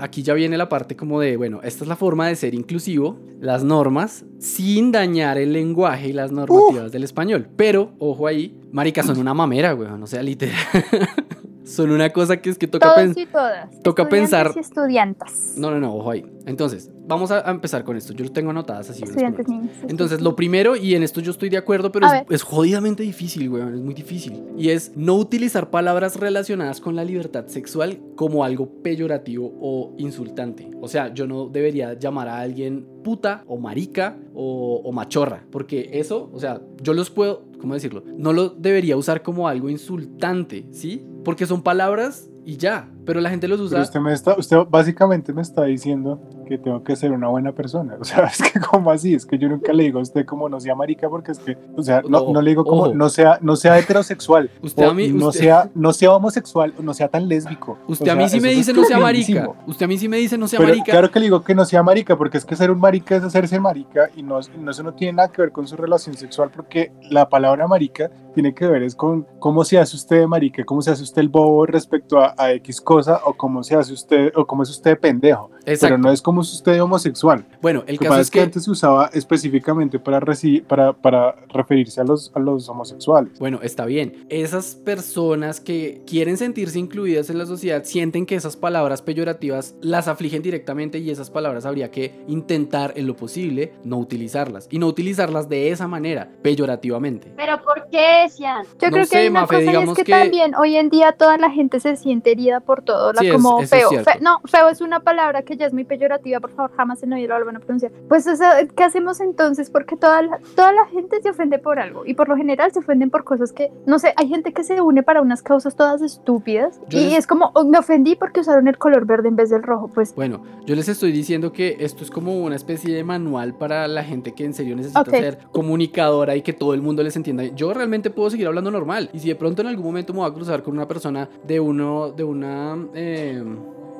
aquí ya viene la parte como de, bueno, esta es la forma de ser inclusivo, las normas, sin dañar el lenguaje y las normativas del español. Pero, ojo ahí, maricas son una mamera, weón, o sea, literal. son una cosa que es que toca pensar... y todas. toca estudiantes pensar- Y. No, no, no, ojo ahí. Entonces, vamos a, empezar con esto. Yo lo tengo anotadas así. Estudiantes niños. Entonces, lo primero, y en esto yo estoy de acuerdo, pero es jodidamente difícil, weón, es muy difícil. Y es no utilizar palabras relacionadas con la libertad sexual como algo peyorativo o insultante. O sea, yo no debería llamar a alguien puta o marica o, o machorra, porque eso, o sea, yo los puedo, ¿cómo decirlo? No lo debería usar como algo insultante, ¿sí? Porque son palabras y ya, pero la gente los usa... Pero usted me está, usted básicamente me está diciendo que tengo que ser una buena persona. O sea, es que como así, es que yo nunca le digo a usted como no sea marica porque es que, o sea, no, Ojo, no le digo como ojo. no sea, no sea heterosexual, Usted a mí- no usted- sea, no sea homosexual, no sea tan lésbico. Usted O a mí sea, sí me dice no sea marica. Usted a mí sí me dice no sea Pero marica. claro que le digo que no sea marica, porque es que ser un marica es hacerse marica y no, no, eso no tiene nada que ver con su relación sexual, porque la palabra marica tiene que ver es con cómo se hace usted de marica, cómo se hace usted el bobo respecto a, a X cosa, o cómo se hace usted, o cómo es usted de pendejo. Exacto. Pero no es como usted homosexual. Bueno, el caso pasa es que que, antes se usaba específicamente para, para, para referirse a los, a los homosexuales. bueno, está bien. Esas personas que quieren sentirse incluidas en la sociedad sienten que esas palabras peyorativas las afligen directamente y esas palabras habría que intentar en lo posible no utilizarlas y no utilizarlas de esa manera, peyorativamente. Pero ¿por qué decían? Yo No creo sé, que hay una Mafe, cosa y es que, que- también hoy en día toda la gente se siente herida por todo, la Sí, como es feo. no, feo es una palabra que ya es muy peyorativa, por favor, jamás en la vida lo vuelvan a pronunciar. Pues, o sea, ¿qué hacemos entonces? Porque toda la, toda la gente se ofende por algo y por lo general se ofenden por cosas que, no sé, hay gente que se une para unas causas todas estúpidas Yo y les- es como, oh, me ofendí porque usaron el color verde en vez del rojo, pues Bueno, yo les estoy diciendo que esto es como una especie de manual para la gente que en serio necesita ser comunicadora y que todo el mundo les entienda. Yo realmente puedo seguir hablando normal y si de pronto en algún momento me voy a cruzar con una persona de uno, de una, eh,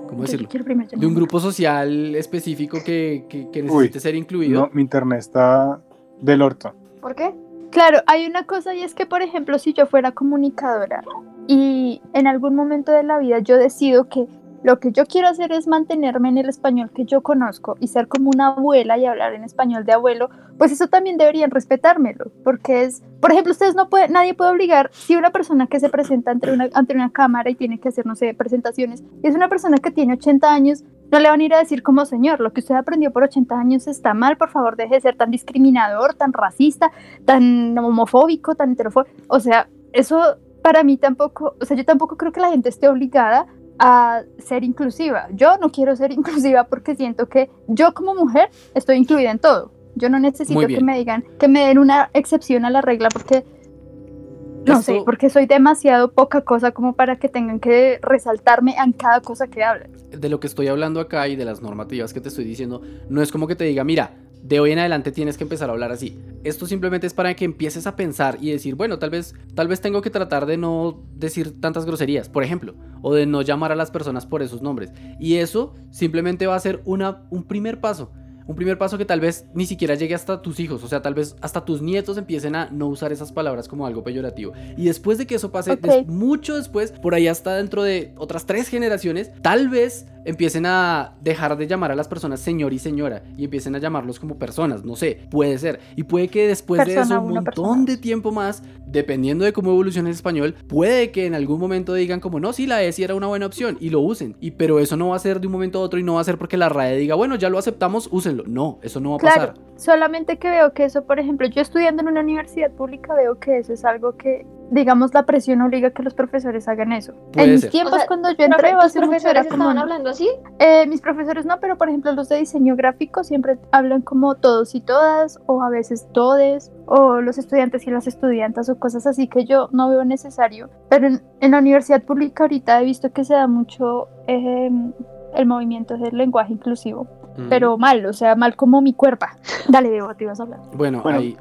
¿cómo decirlo? De un grupo social específico que, que, que Uy, necesite ser incluido. No, mi internet está del orto. ¿Por qué? Claro, hay una cosa y es que, por ejemplo, si yo fuera comunicadora y en algún momento de la vida yo decido que lo que yo quiero hacer es mantenerme en el español que yo conozco y ser como una abuela y hablar en español de abuelo, pues eso también deberían respetármelo, porque es, por ejemplo, ustedes no pueden, nadie puede obligar, si una persona que se presenta ante una, ante una cámara y tiene que hacer, no sé, presentaciones, y es una persona que tiene 80 años, no le van a ir a decir como señor, lo que usted aprendió por 80 años está mal, por favor deje de ser tan discriminador, tan racista, tan homofóbico, tan heterofóbico. O sea, eso para mí tampoco, o sea, yo tampoco creo que la gente esté obligada a ser inclusiva. Yo no quiero ser inclusiva porque siento que yo como mujer estoy incluida en todo. Yo no necesito que me digan, que me den una excepción a la regla porque, no sé, porque soy demasiado poca cosa como para que tengan que resaltarme en cada cosa que hablan. de lo que estoy hablando acá y de las normativas que te estoy diciendo, no es como que te diga, mira, de hoy en adelante tienes que empezar a hablar así. Esto simplemente es para que empieces a pensar y decir, bueno, tal vez, tal vez tengo que tratar de no decir tantas groserías, por ejemplo, o de no llamar a las personas por esos nombres. Y eso simplemente va a ser una, un primer paso. Un primer paso que tal vez ni siquiera llegue hasta tus hijos, o sea, tal vez hasta tus nietos empiecen a no usar esas palabras como algo peyorativo. Y después de que eso pase, des- mucho después, por ahí hasta dentro de otras tres generaciones, tal vez empiecen a dejar de llamar a las personas señor y señora y empiecen a llamarlos como personas, no sé, puede ser. Y puede que después de eso, un montón persona de tiempo más, dependiendo de cómo evolucione el español, puede que en algún momento digan como, no, sí, la E sí era una buena opción y lo usen. Y pero eso no va a ser de un momento a otro y no va a ser porque la RAE diga, bueno, ya lo aceptamos, úsenlo. No, eso no va a Claro, pasar. solamente que veo que eso, por ejemplo, yo estudiando en una universidad pública veo que eso es algo que, digamos, la presión obliga a que los profesores hagan eso. Puede en mis ser. tiempos, O sea, cuando yo entré, ¿Tus profesores como, estaban hablando así? eh, mis profesores no, pero por ejemplo los de diseño gráfico siempre hablan como todos y todas, o a veces todes, o los estudiantes y las estudiantas, o cosas así que yo no veo necesario. Pero en, en la universidad pública ahorita he visto que se da mucho eh, el movimiento del lenguaje inclusivo, Mm. pero mal, o sea, mal como mi cuerpo. Dale, Bebo, te ibas a hablar. Bueno, Bueno, ahí.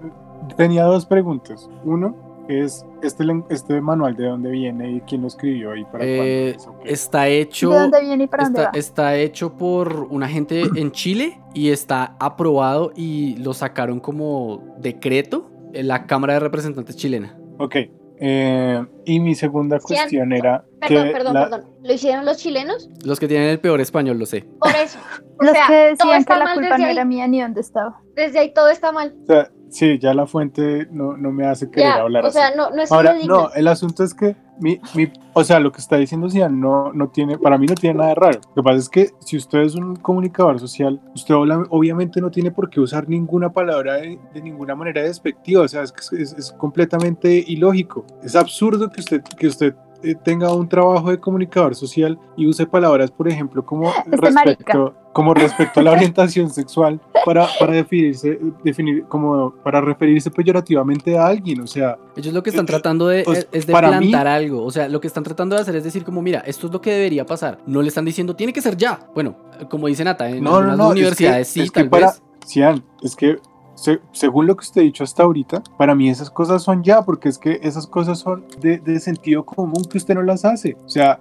tenía dos preguntas. Uno es este, este manual de dónde viene y quién lo escribió y para Eh, cuándo es, está hecho. ¿De dónde viene y para dónde Está, va? está hecho por una gente en Chile y está aprobado y lo sacaron como decreto en la Cámara de Representantes chilena. Ok. Eh, y mi segunda Sí, cuestión era Perdón, que perdón, la- perdón. ¿Lo hicieron los chilenos? Los que tienen el peor español, lo sé. Por eso. O Los sea, que decían que la culpa no ahí. era mía ni dónde estaba. Desde ahí todo está mal. o sea, sí, ya la fuente no, no me hace querer Ya, hablar o así. sea, no, no es Ahora, no, el asunto es que mi, mi, o sea, lo que está diciendo Cian no, no tiene, para mí no tiene nada de raro. Lo que pasa es que si usted es un comunicador social, usted obviamente no tiene por qué usar ninguna palabra de, de ninguna manera despectiva, o sea, es, que es, es completamente ilógico. Es absurdo que usted, que usted tenga un trabajo de comunicador social y use palabras, por ejemplo, como Este marica. respecto, como respecto a la orientación sexual para, para definirse, definir, como para referirse peyorativamente a alguien, o sea, Ellos lo que están Eh, tratando de, pues, es, de mí- plantar algo. O sea, lo que están tratando de hacer es decir como, mira, esto es lo que debería pasar. No le están diciendo, tiene que ser ya. Bueno, como dice Nata, en No, algunas universidades que- sí, es que tal para- vez. Cian, es que se- según lo que usted ha dicho hasta ahorita, para mí esas cosas son ya, porque es que esas cosas son de, de sentido común que usted no las hace. O sea,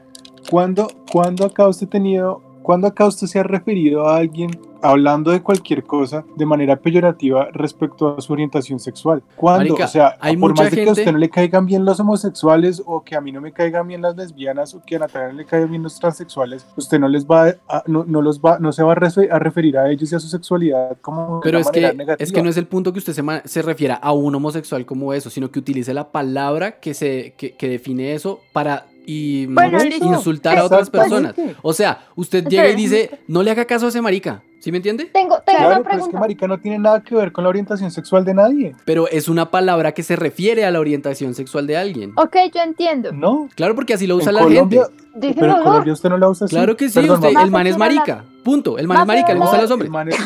¿cuándo, cuándo acá usted tenido, cuándo acá usted se ha referido a alguien hablando de cualquier cosa de manera peyorativa respecto a su orientación sexual? ¿Cuándo? Marica, o sea, hay por más de que a usted no le caigan bien los homosexuales o que a mí no me caigan bien las lesbianas o que a Natalia no le caigan bien los transexuales, usted no les va a, no, no los va, no se va a, refe- a referir a ellos y a su sexualidad como de Pero una es que, manera es negativa. que no es el punto que usted se, se refiera a un homosexual como eso, sino que utilice la palabra que, se, que, que define eso para y, Bueno, listo. eso, insultar a otras personas. exactamente. O sea, usted llega y dice, no le haga caso a ese marica. ¿Sí me entiende? Tengo, tengo Claro, una pero es que pregunta. marica no tiene nada que ver con la orientación sexual de nadie. Pero es una palabra que se refiere a la orientación sexual de alguien. Ok, yo entiendo. No. Claro, porque así lo usa en la Colombia, gente. Pero en. Colombia usted no la usa así. Claro que sí, Perdón, usted, el man es marica. Punto. El man es marica, le gustan los El hombres. man es,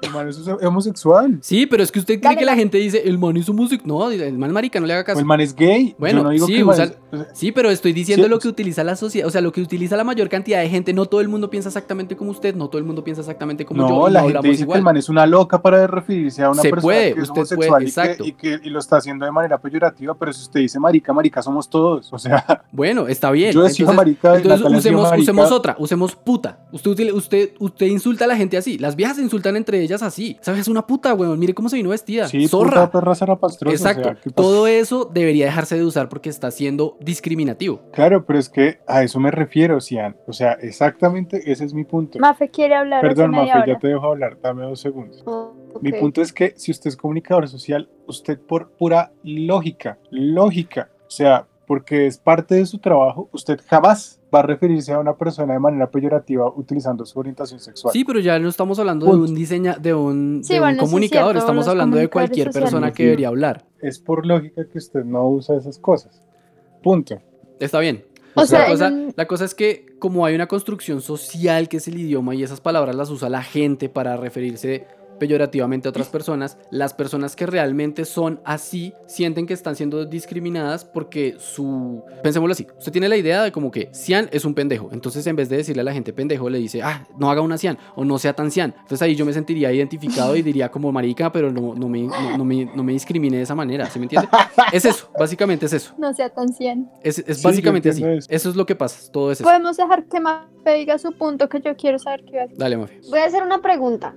el man es homosexual. Sí, pero es que usted cree Dale, que la gente dice, el man es músico. No, el man es marica, no le haga O caso. el man es gay. Bueno, Yo no digo sí, que es- Sí, pero estoy diciendo Sí, lo que utiliza la sociedad, o sea, lo que utiliza la mayor cantidad de gente. No todo el mundo piensa exactamente como usted, no todo el mundo piensa exactamente como. No, la no gente hablamos dice que el man es una loca para referirse a una Se persona puede, que es usted homosexual puede, y, exacto. que, y, que, y lo está haciendo de manera peyorativa, pero si usted dice marica, marica somos todos. O sea, Bueno, está bien. Yo decía entonces, marica, entonces usemos, marica. usemos otra, usemos puta. Usted, usted, usted insulta a la gente así. Las viejas se insultan entre ellas así. ¿Sabes? Es una puta, weón. Mire cómo se vino vestida. sí, Zorra. puta perra zarapastrosa, o sea, Exacto. Todo eso debería dejarse de usar porque está siendo discriminativo. Claro, pero es que a eso me refiero, Cian. O sea, exactamente ese es mi punto. Mafe quiere hablar Perdón, hace Mafe, ya te dejo hablar, dame dos segundos. Oh, Mi punto es que si usted es comunicador social, usted por pura lógica, lógica, o sea, porque es parte de su trabajo, usted jamás va a referirse a una persona de manera peyorativa utilizando su orientación sexual. Sí, pero ya no estamos hablando de un diseña, de un, Sí, de un bueno, sí es comunicador, estamos hablando de cualquier sociales. persona que debería hablar. Es por lógica que usted no usa esas cosas. Punto. Está bien. O sea, la, cosa, la cosa es que como hay una construcción social que es el idioma y esas palabras las usa la gente para referirse peyorativamente a otras personas, las personas que realmente son así sienten que están siendo discriminadas porque su... Pensémoslo así, usted tiene la idea de como que Cian es un pendejo, entonces en vez de decirle a la gente pendejo le dice, ah, no haga una Cian o no sea tan Cian, entonces ahí yo me sentiría identificado y diría como marica, pero no, no, me, no, no me, no me discrimine de esa manera, ¿sí me entiende? Es eso, básicamente es eso. No sea tan cien. Es, es básicamente así. Eso. eso. es lo que pasa. Todo es eso. Podemos dejar que Mafe diga su punto que yo quiero saber qué va a decir. Dale, Mafi. Voy a hacer una pregunta.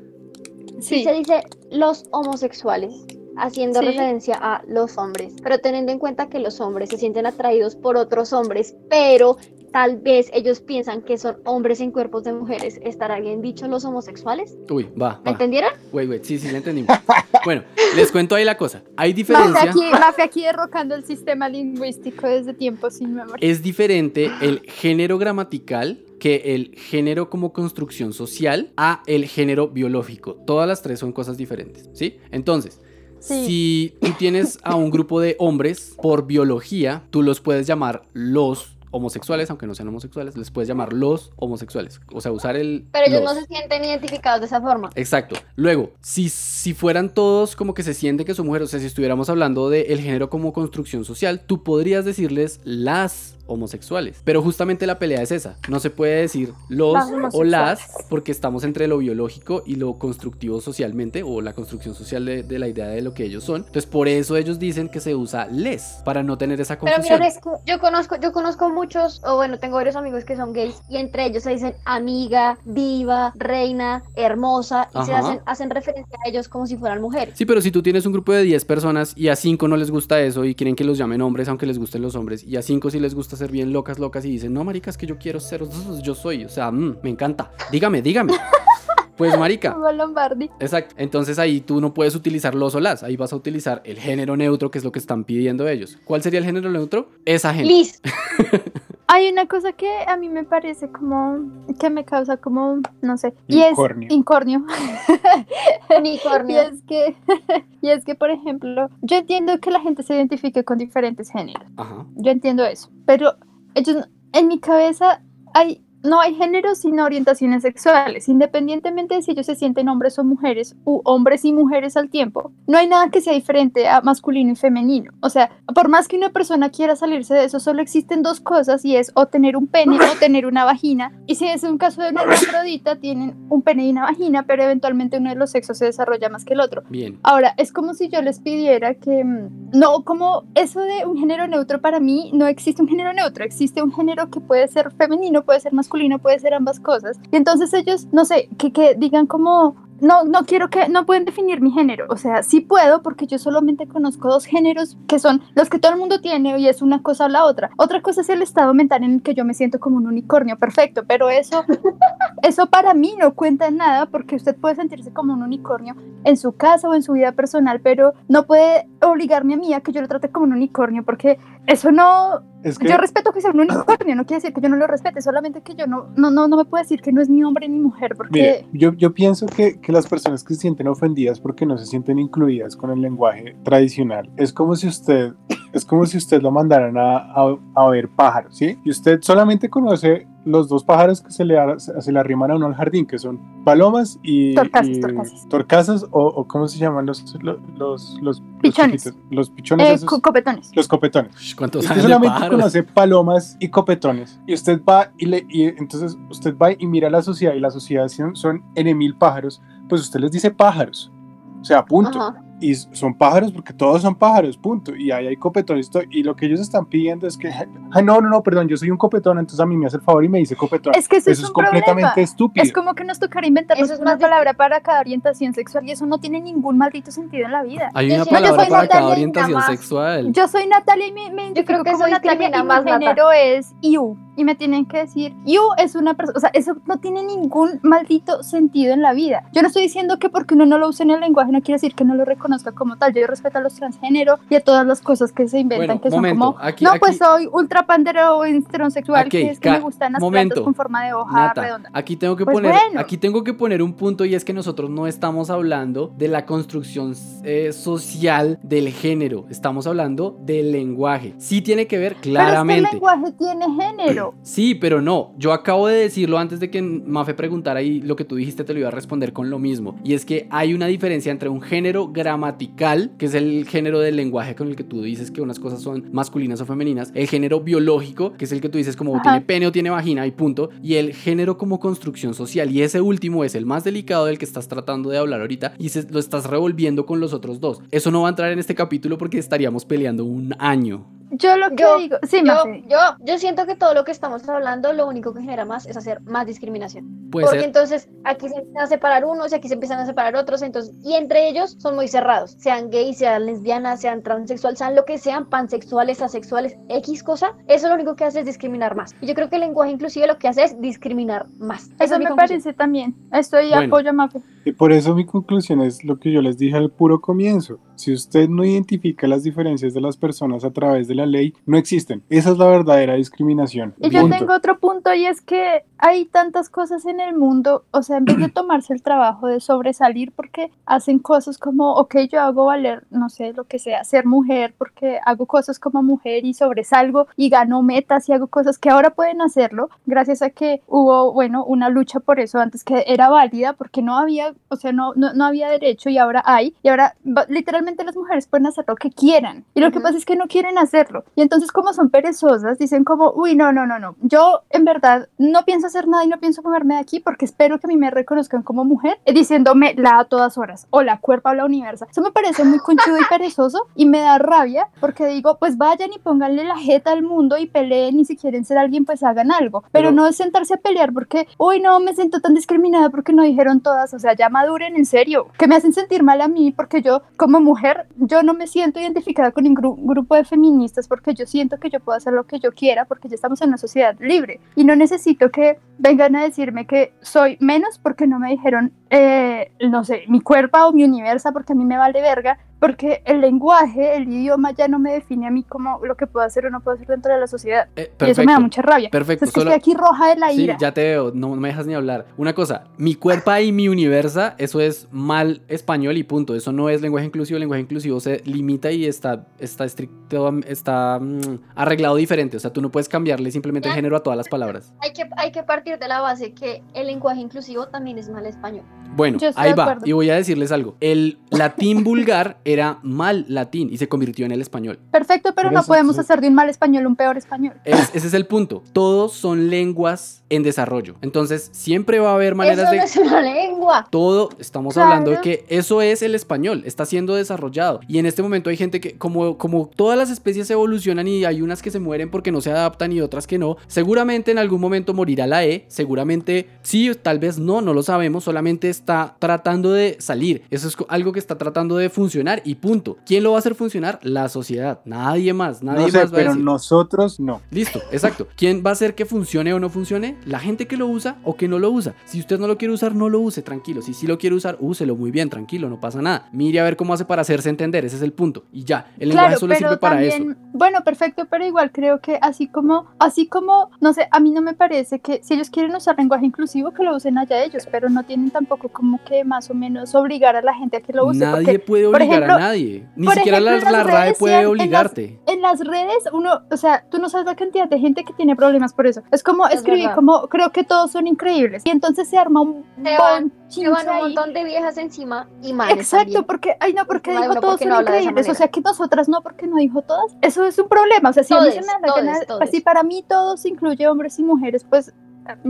Sí, se dice los homosexuales, haciendo Sí. referencia a los hombres, pero teniendo en cuenta que los hombres se sienten atraídos por otros hombres, pero tal vez ellos piensan que son hombres en cuerpos de mujeres, ¿estará bien dicho los homosexuales? Uy, va, ¿Me va. entendieron? Wait, wait. Sí, sí, le entendimos. bueno, les cuento ahí la cosa. Hay Mafe diferencia. aquí, Mafe aquí derrocando el sistema lingüístico desde tiempos sin memoria. Es diferente el género gramatical que el género como construcción social a el género biológico. Todas las tres son cosas diferentes, ¿sí? Entonces, Sí. si tú tienes a un grupo de hombres por biología, tú los puedes llamar los homosexuales, aunque no sean homosexuales, les puedes llamar los homosexuales. O sea, usar el... Pero ellos los. no se sienten identificados de esa forma. Exacto. Luego, si, si fueran todos como que se sienten que son mujeres, o sea, si estuviéramos hablando del género como construcción social, tú podrías decirles las homosexuales. Pero justamente la pelea es esa. No se puede decir los o las porque estamos entre lo biológico y lo constructivo socialmente o la construcción social de, de la idea de lo que ellos son. Entonces por eso ellos dicen que se usa les para no tener esa Pero confusión. mira, yo conozco, yo conozco muchos, o bueno, tengo varios amigos que son gays y entre ellos se dicen amiga, diva, reina, hermosa y se hacen, hacen referencia a ellos como si fueran mujeres. Sí, pero si tú tienes un grupo de 10 personas y a 5 no les gusta eso y quieren que los llamen hombres aunque les gusten los hombres y a 5 sí les gusta ser bien locas, locas y dicen, no, maricas, que yo quiero ser, yo soy, o sea, mm, me encanta, dígame, dígame. Pues marica, Como Lombardi. exacto. Entonces ahí tú no puedes utilizar los o las, ahí vas a utilizar el género neutro, que es lo que están pidiendo ellos. ¿Cuál sería el género neutro? Esa gente. Liz, Hay una cosa que a mí me parece como que me causa como, no sé, y Incornio. es incornio. Y unicornio. es que, y es que, por ejemplo, yo entiendo que la gente se identifique con diferentes géneros. Ajá. Yo entiendo eso. Pero ellos, en mi cabeza hay, no hay géneros sino orientaciones sexuales. Independientemente de si ellos se sienten hombres o mujeres, u hombres y mujeres al tiempo, no hay nada que sea diferente a masculino y femenino. O sea, por más que una persona quiera salirse de eso, solo existen dos cosas y es o tener un pene o tener una vagina. Y si es un caso de una hermafrodita, tienen un pene y una vagina, pero eventualmente uno de los sexos se desarrolla más que el otro. Bien. Ahora, es como si yo les pidiera que, mm, no, como eso de un género neutro para mí, no existe un género neutro, existe un género que puede ser femenino, puede ser masculino, puede ser ambas cosas. Y entonces ellos, no sé, que, que digan como, no, no quiero que, no pueden definir mi género. O sea, sí puedo porque yo solamente conozco dos géneros que son los que todo el mundo tiene y es una cosa o la otra. Otra cosa es el estado mental en el que yo me siento como un unicornio, perfecto, pero eso, eso para mí no cuenta en nada porque usted puede sentirse como un unicornio en su casa o en su vida personal, pero no puede obligarme a mí a que yo lo trate como un unicornio porque eso no, Es que yo respeto que sea un unicornio, no quiere decir que yo no lo respete, solamente que yo no, no, no, no me puedo decir que no es ni hombre ni mujer, porque Mire, yo, yo pienso que, que las personas que se sienten ofendidas porque no se sienten incluidas con el lenguaje tradicional, es como si usted, es como si usted lo mandaran a, a, a ver pájaros, ¿sí? Y usted solamente conoce los dos pájaros que se le, se le arriman a uno al jardín, que son palomas y Torcasas, y torcasas. torcasas, o, o ¿cómo se llaman los, los, los, los Pichones. chiquitos? Los pichones, eh, esos, co- copetones. los copetones. ¿Cuántos Usted solamente pájaros? conoce palomas y copetones y usted va y le y entonces usted va y mira la sociedad y la sociedad son, son N mil pájaros, pues usted les dice pájaros. O sea, punto. Ajá. Y son pájaros porque todos son pájaros, punto. Y ahí hay copetones. to- Y lo que ellos están pidiendo es que, ay, no, no, no, perdón, yo soy un copetón, entonces a mí me hace el favor y me dice copetón. Es que eso, Eso es es un completamente problema. estúpido. Es como que nos tocará inventarnos Eso es una más palabra para cada orientación sexual y eso no tiene ningún maldito sentido en la vida. Hay una palabra soy para cada Natalia orientación sexual. Yo soy Natalia y me, me Yo creo que como eso Natalia y mi género es you. Y me tienen que decir, you es una persona, o sea, eso no tiene ningún maldito sentido en la vida. Yo no estoy diciendo que porque uno no lo use en el lenguaje no quiere decir que no lo reconozca como tal. Yo respeto a los transgénero y a todas las cosas que se inventan Bueno, que son como, aquí- no, aquí- pues soy ultra pandero o heterosexual, Ok, que es que me gustan las momento. plantas con forma de hoja Nata, redonda. aquí tengo que Pues poner, bueno. aquí tengo que poner un punto y es que nosotros no estamos hablando de la construcción eh, social del género, estamos hablando del lenguaje. Sí tiene que ver Pero es que el claramente. lenguaje tiene género. Sí, pero no. Yo acabo de decirlo antes de que Mafe preguntara y lo que tú dijiste te lo iba a responder con lo mismo. Y es que hay una diferencia entre un género gramatical, que es el género del lenguaje con el que tú dices que unas cosas son masculinas o femeninas, el género biológico, que es el que tú dices como Ajá. tiene pene o tiene vagina y punto, y el género como construcción social. Y ese último es el más delicado del que estás tratando de hablar ahorita y se- lo estás revolviendo con los otros dos. Eso no va a entrar en este capítulo porque estaríamos peleando un año. Yo lo que Yo- digo, sí, Yo, yo, yo siento que todo lo que estamos hablando lo único que genera más es hacer más discriminación. Puede Porque ser. entonces aquí se empiezan a separar unos y aquí se empiezan a separar otros, entonces, y entre ellos son muy cerrados, sean gays, sean lesbianas, sean transexual, sean lo que sean, pansexuales, asexuales, X cosa, eso lo único que hace es discriminar más. Y yo creo que el lenguaje inclusive lo que hace es discriminar más. Eso es me conclusión. parece también. Estoy Bueno. apoyo a Mafe. Y por eso mi conclusión es lo que yo les dije al puro comienzo. Si usted no identifica las diferencias de las personas a través de la ley, no existen. Esa es la verdadera discriminación. Y yo Punto. tengo otro punto y es que hay tantas cosas en el mundo, o sea, en vez de tomarse el trabajo de sobresalir porque hacen cosas como, ok, yo hago valer, no sé, lo que sea, ser mujer, porque hago cosas como mujer y sobresalgo y gano metas y hago cosas que ahora pueden hacerlo, gracias a que hubo, bueno, una lucha por eso antes que era válida, porque no había, o sea, no, no, no había derecho y ahora hay, y ahora literalmente las mujeres pueden hacer lo que quieran, y lo que Ujú. pasa es que no quieren hacerlo, y entonces como son perezosas, dicen como, uy, no, no, no, no, yo en verdad no pienso hacer nada y no pienso moverme de aquí porque espero que a mí me reconozcan como mujer, eh, diciéndome la a todas horas, o la cuerpa o la universa, eso me parece muy conchudo y perezoso, y me da rabia, porque digo, pues vayan y pónganle la jeta al mundo y peleen, y si quieren ser alguien, pues hagan algo, pero, Pero- no es sentarse a pelear porque, uy, no, me siento tan discriminada porque no dijeron todas, o sea, ya maduren en serio, que me hacen sentir mal a mí porque yo, como mujer, yo no me siento identificada con ningún gru- grupo de feministas porque yo siento que yo puedo hacer lo que yo quiera porque ya estamos en una sociedad libre. Y no necesito que vengan a decirme que soy menos porque no me dijeron, eh, no sé, mi cuerpo o mi universa porque a mí me vale verga, porque el lenguaje, el idioma ya no me define a mí como lo que puedo hacer o no puedo hacer dentro de la sociedad. Eh, Y eso me da mucha rabia. Perfecto, O sea, es que solo- estoy aquí roja de la Sí, ira. ya te veo, no me dejas ni hablar. Una cosa, mi cuerpo y mi universa, eso es mal español y punto. Eso no es lenguaje inclusivo. El lenguaje inclusivo se limita y está, está estricto, está mm, arreglado diferente. O sea, tú no puedes cambiarle simplemente el género a todas las palabras. Hay que, hay que partir de la base que el lenguaje inclusivo también es mal español. Bueno, ahí va. Y voy a decirles algo. El latín vulgar era mal latín y se convirtió en el español. Perfecto, pero no podemos hacer de un mal español un peor español. Es- ese es el punto. Todos son lenguas en desarrollo. Entonces, siempre va a haber maneras Eso de... no es una lengua. Todo, estamos Claro. hablando de que eso es el español, está siendo desarrollado. Y en este momento hay gente que, como, como todas las especies evolucionan y hay unas que se mueren porque no se adaptan y otras que no, seguramente en algún momento morirá la E, seguramente sí, tal vez no, no lo sabemos, solamente está tratando de salir. Eso es algo que está tratando de funcionar y punto. ¿Quién lo va a hacer funcionar? La sociedad, nadie más, nadie No sé, más va a pero decir. nosotros no. Listo, exacto. ¿Quién va a hacer que funcione o no funcione? La gente que lo usa o que no lo usa. Si usted no lo quiere usar, no lo use, tranquilo. Si sí lo quiere usar, úselo muy bien, tranquilo, no pasa nada. Mire a ver cómo hace para hacerse entender, ese es el punto. Y ya, el lenguaje solo sirve para eso. bueno, perfecto, pero igual creo que así como, así como, no sé, a mí no me parece que si ellos quieren usar lenguaje inclusivo, que lo usen allá ellos, pero no tienen tampoco como que más o menos obligar a la gente a que lo use. Nadie porque puede obligar ejemplo- a nadie. Ni siquiera ejemplo, la, RAE puede sí, en las- obligarte. en las redes uno, o sea, tú no sabes la cantidad de gente que tiene problemas por eso. Es como Es escribir verdad. como creo que todos son increíbles y entonces se arma un Se van- bonchinche Se van un ahí. montón de viejas encima y manes Exacto, también. porque, ay no, porque dijo todos porque son no increíbles, o sea que nosotras no, porque no dijo todas, eso es un problema, o sea, si a mí se Todes, me da la gana- todes, todes. si para mí todos incluye hombres y mujeres, pues,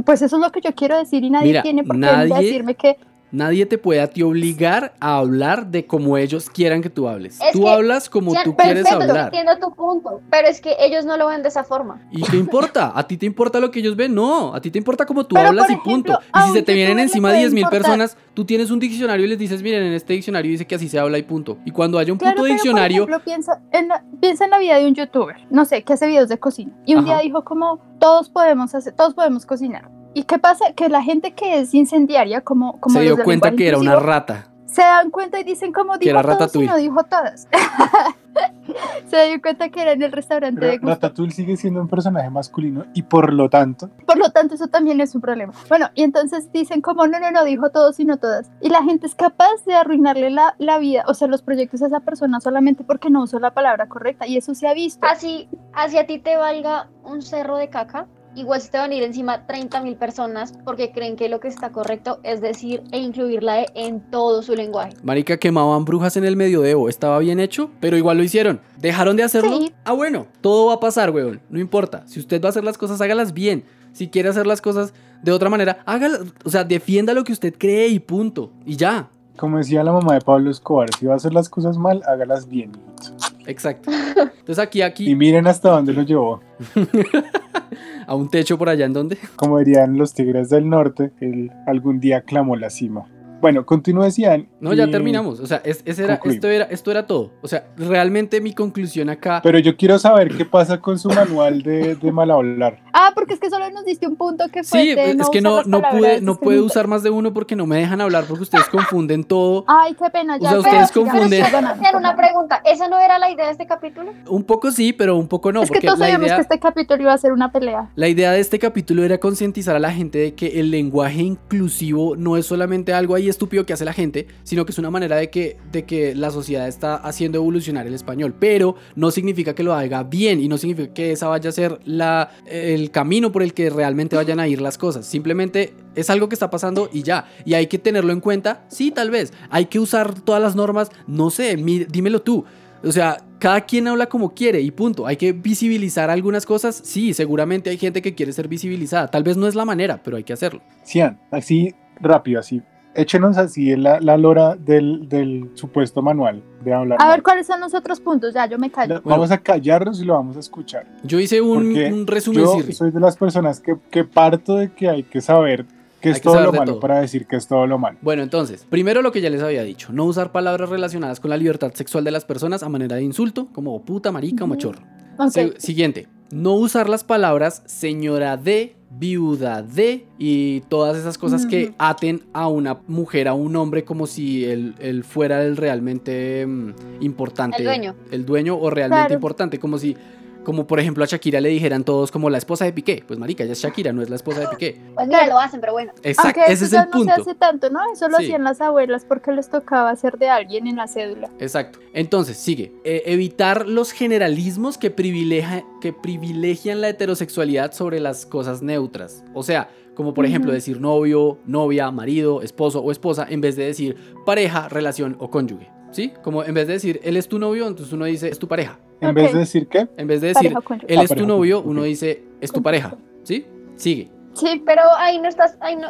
pues eso es lo que yo quiero decir y nadie Mira, tiene por qué nadie- decirme que, Nadie te puede a ti obligar a hablar de como ellos quieran que tú hables. Es tú hablas como Ya, tú quieres perfecto, hablar. Entiendo tu punto, pero es que ellos no lo ven de esa forma. ¿Y qué importa? ¿A ti te importa lo que ellos ven? No, a ti te importa como tú Pero, hablas por y punto. ejemplo, Y si se te vienen encima puede 10 mil importar. personas, tú tienes un diccionario y les dices, miren, en este diccionario dice que así se habla y punto. Y cuando haya un claro, puto pero diccionario, por ejemplo, piensa en, la, piensa en la vida de un youtuber, no sé, que hace videos de cocina, y un Ajá. día dijo como, todos podemos hacer, todos podemos cocinar. ¿Y qué pasa? Que la gente que es incendiaria, como, como se dio cuenta que era una rata. se dan cuenta y dicen como Que dijo era todos y no dijo todas. se dio cuenta que era en el restaurante de Pero gusto. Ratatouille sigue siendo un personaje masculino y por lo tanto, Por lo tanto, eso también es un problema. Bueno, y entonces dicen como, no, no, no, dijo todos y no todas. Y la gente es capaz de arruinarle la, la vida, o sea, los proyectos a esa persona solamente porque no usó la palabra correcta. Y eso se ha visto. Así, así a ti te valga un cerro de caca, igual se te van a ir encima 30 mil personas porque creen que lo que está correcto es decir e incluir la E en todo su lenguaje. Marica, quemaban brujas en el medioevo. Estaba bien hecho, pero igual lo hicieron. ¿Dejaron de hacerlo? Sí. Ah, bueno, todo va a pasar, weón. No importa. Si usted va a hacer las cosas, hágalas bien. Si quiere hacer las cosas de otra manera, hágalas. O sea, defienda lo que usted cree y punto. Y ya. Como decía la mamá de Pablo Escobar, si va a hacer las cosas mal, hágalas bien. Exacto. Entonces aquí, Y aquí, miren hasta dónde lo llevó. a un techo por allá en donde. Como dirían los tigres del norte, él algún día clamó la cima. Bueno, continúe, Cian. No, ya y- terminamos. O sea, es- ese era, esto, era, esto era todo. O sea, realmente mi conclusión acá. Pero yo quiero saber qué pasa con su manual de, de mal hablar. Ah, porque es que solo nos diste un punto que fue Sí, de es que no, no pude, no discriminatorias. usar más de uno porque no me dejan hablar porque ustedes confunden todo. Ay, qué pena, ya. sea, pero- ustedes pero confunden. Sean, una pregunta, ¿esa no era la idea de este capítulo? Un poco sí, pero un poco no. es que todos la sabíamos idea, que este capítulo iba a ser una pelea. la idea de este capítulo era concientizar a la gente de que el lenguaje inclusivo no es solamente algo ahí estúpido que hace la gente, sino que es una manera de que, de que la sociedad está haciendo evolucionar el español. Pero no significa que lo haga bien y no significa que esa vaya a ser la, el camino por el que realmente vayan a ir las cosas. Simplemente es algo que está pasando y ya. Y hay que tenerlo en cuenta. Sí, tal vez. Hay que usar todas las normas. No sé, dímelo tú. O sea, cada quien habla como quiere y punto. Hay que visibilizar algunas cosas. Sí, seguramente hay gente que quiere ser visibilizada. Tal vez no es la manera, pero hay que hacerlo. Cian, así rápido, así. Échenos así la, la lora del, del supuesto manual de hablar. A mal. ver, ¿cuáles son los otros puntos? Ya, yo me callo. Vamos a callarnos y lo vamos a escuchar. Yo hice un, resumen Yo soy de las personas que, que parto de que hay que saber que es que todo lo malo todo. para decir que es todo lo malo. Bueno, entonces, primero lo que ya les había dicho, no usar palabras relacionadas con la libertad sexual de las personas a manera de insulto, como puta, marica o machorro. Ok. Se- siguiente, no usar las palabras señora de, viuda de y todas esas cosas que aten a una mujer, a un hombre como si él, él fuera el realmente mm, importante. El dueño. El dueño o realmente Claro. importante, como si... Como por ejemplo a Shakira le dijeran todos como la esposa de Piqué. Pues marica, ella es Shakira, no es la esposa de Piqué. Pues mira, lo hacen, pero bueno. Exacto, Aunque ese eso es el no se punto. hace tanto, ¿no? Eso lo Sí. hacían las abuelas porque les tocaba ser de alguien en la cédula. Exacto. Entonces, sigue. Eh, evitar los generalismos que, privilegia- que privilegian la heterosexualidad sobre las cosas neutras. O sea, como por ejemplo decir novio, novia, marido, esposo o esposa, en vez de decir pareja, relación o cónyuge. ¿Sí? Como en vez de decir él es tu novio, entonces uno dice es tu pareja. En vez de decir que, En vez de decir él Ah, es tu pareja, novio, uno dice es tu pareja. ¿Sí? Sigue. Sí, Pero ahí no estás, ahí no,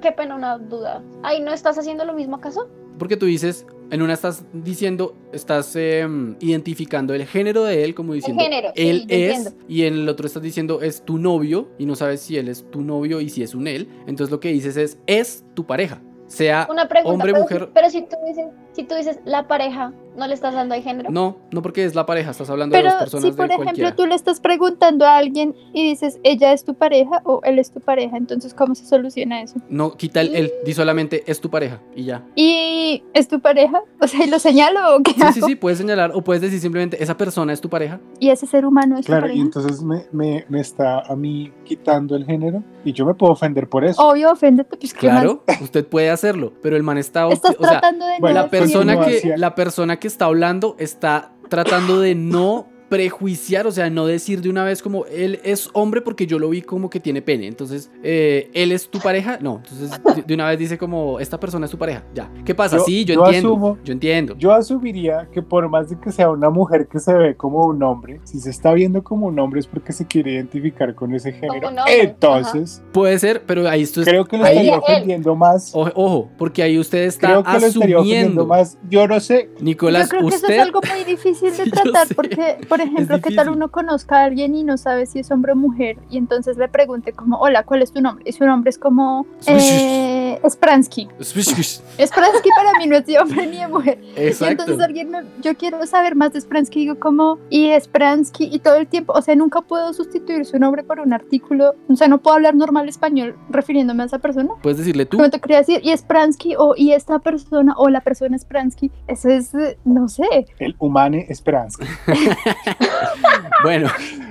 qué pena una duda. Ahí no estás haciendo lo mismo acaso? Porque tú dices, en una estás diciendo, estás em, identificando el género de él como diciendo género, sí, él yo es, entiendo. y en el otro estás diciendo es tu novio y no sabes si él es tu novio y si es un él. Entonces lo que dices es es tu pareja, sea Una pregunta. hombre, pero, mujer. si- pero si tú dices, si tú dices la pareja, ¿no le estás dando ahí género? No, no porque es la pareja, estás hablando de dos personas si por de ejemplo cualquiera. tú le estás preguntando a alguien y dices ella es tu pareja o él es tu pareja, entonces ¿cómo se soluciona eso? No, quita el él, di solamente es tu pareja y ya. ¿Y es tu pareja? O sea, ¿y lo señalo o qué Sí, sí, hago? sí, puedes señalar o puedes decir simplemente esa persona es tu pareja. ¿Y ese ser humano es claro, tu y pareja? entonces me, me, me está a mí quitando el género y yo me puedo ofender por eso. Obvio, oféndete, pues. Claro, usted puede hacerlo, pero el man está... Estás o sea, tratando de no bueno, la decir- persona que la persona que está hablando está tratando de no prejuiciar, o sea, no decir de una vez como él es hombre porque yo lo vi como que tiene pene. Entonces, eh, él es tu pareja. No, entonces de- una vez dice como esta persona es tu pareja. Ya. ¿Qué pasa? Yo- sí, yo, yo entiendo. asumo- yo entiendo. Yo asumiría que por más de que sea una mujer que se ve como un hombre, si se está viendo como un hombre es porque se quiere identificar con ese género. Entonces, Puede ser, pero ahí esto es- creo que lo ahí- estaría ofendiendo más. ojo, ojo, porque ahí usted está Creo que lo estaría ofendiendo asumiendo. más. Yo no sé. Nicolás, Yo creo que eso usted es algo muy difícil de tratar porque, por ejemplo, ¿qué tal uno conozca a alguien y no sabe si es hombre o mujer y entonces le pregunte como, hola, ¿cuál es tu nombre? Y su nombre es como eh, Spransky. Spransky para mí no es de hombre ni de mujer. Y Exacto. entonces alguien me, yo quiero saber más de Spransky, digo como, y Spransky, y todo el tiempo, o sea, nunca puedo sustituir su nombre por un artículo, o sea, no puedo hablar normal español refiriéndome a esa persona. Puedes decirle tú. Como te quería decir, y Spransky, o y esta persona, o la persona Spransky, eso es, eh, no sé, El humane esperanza. Bueno,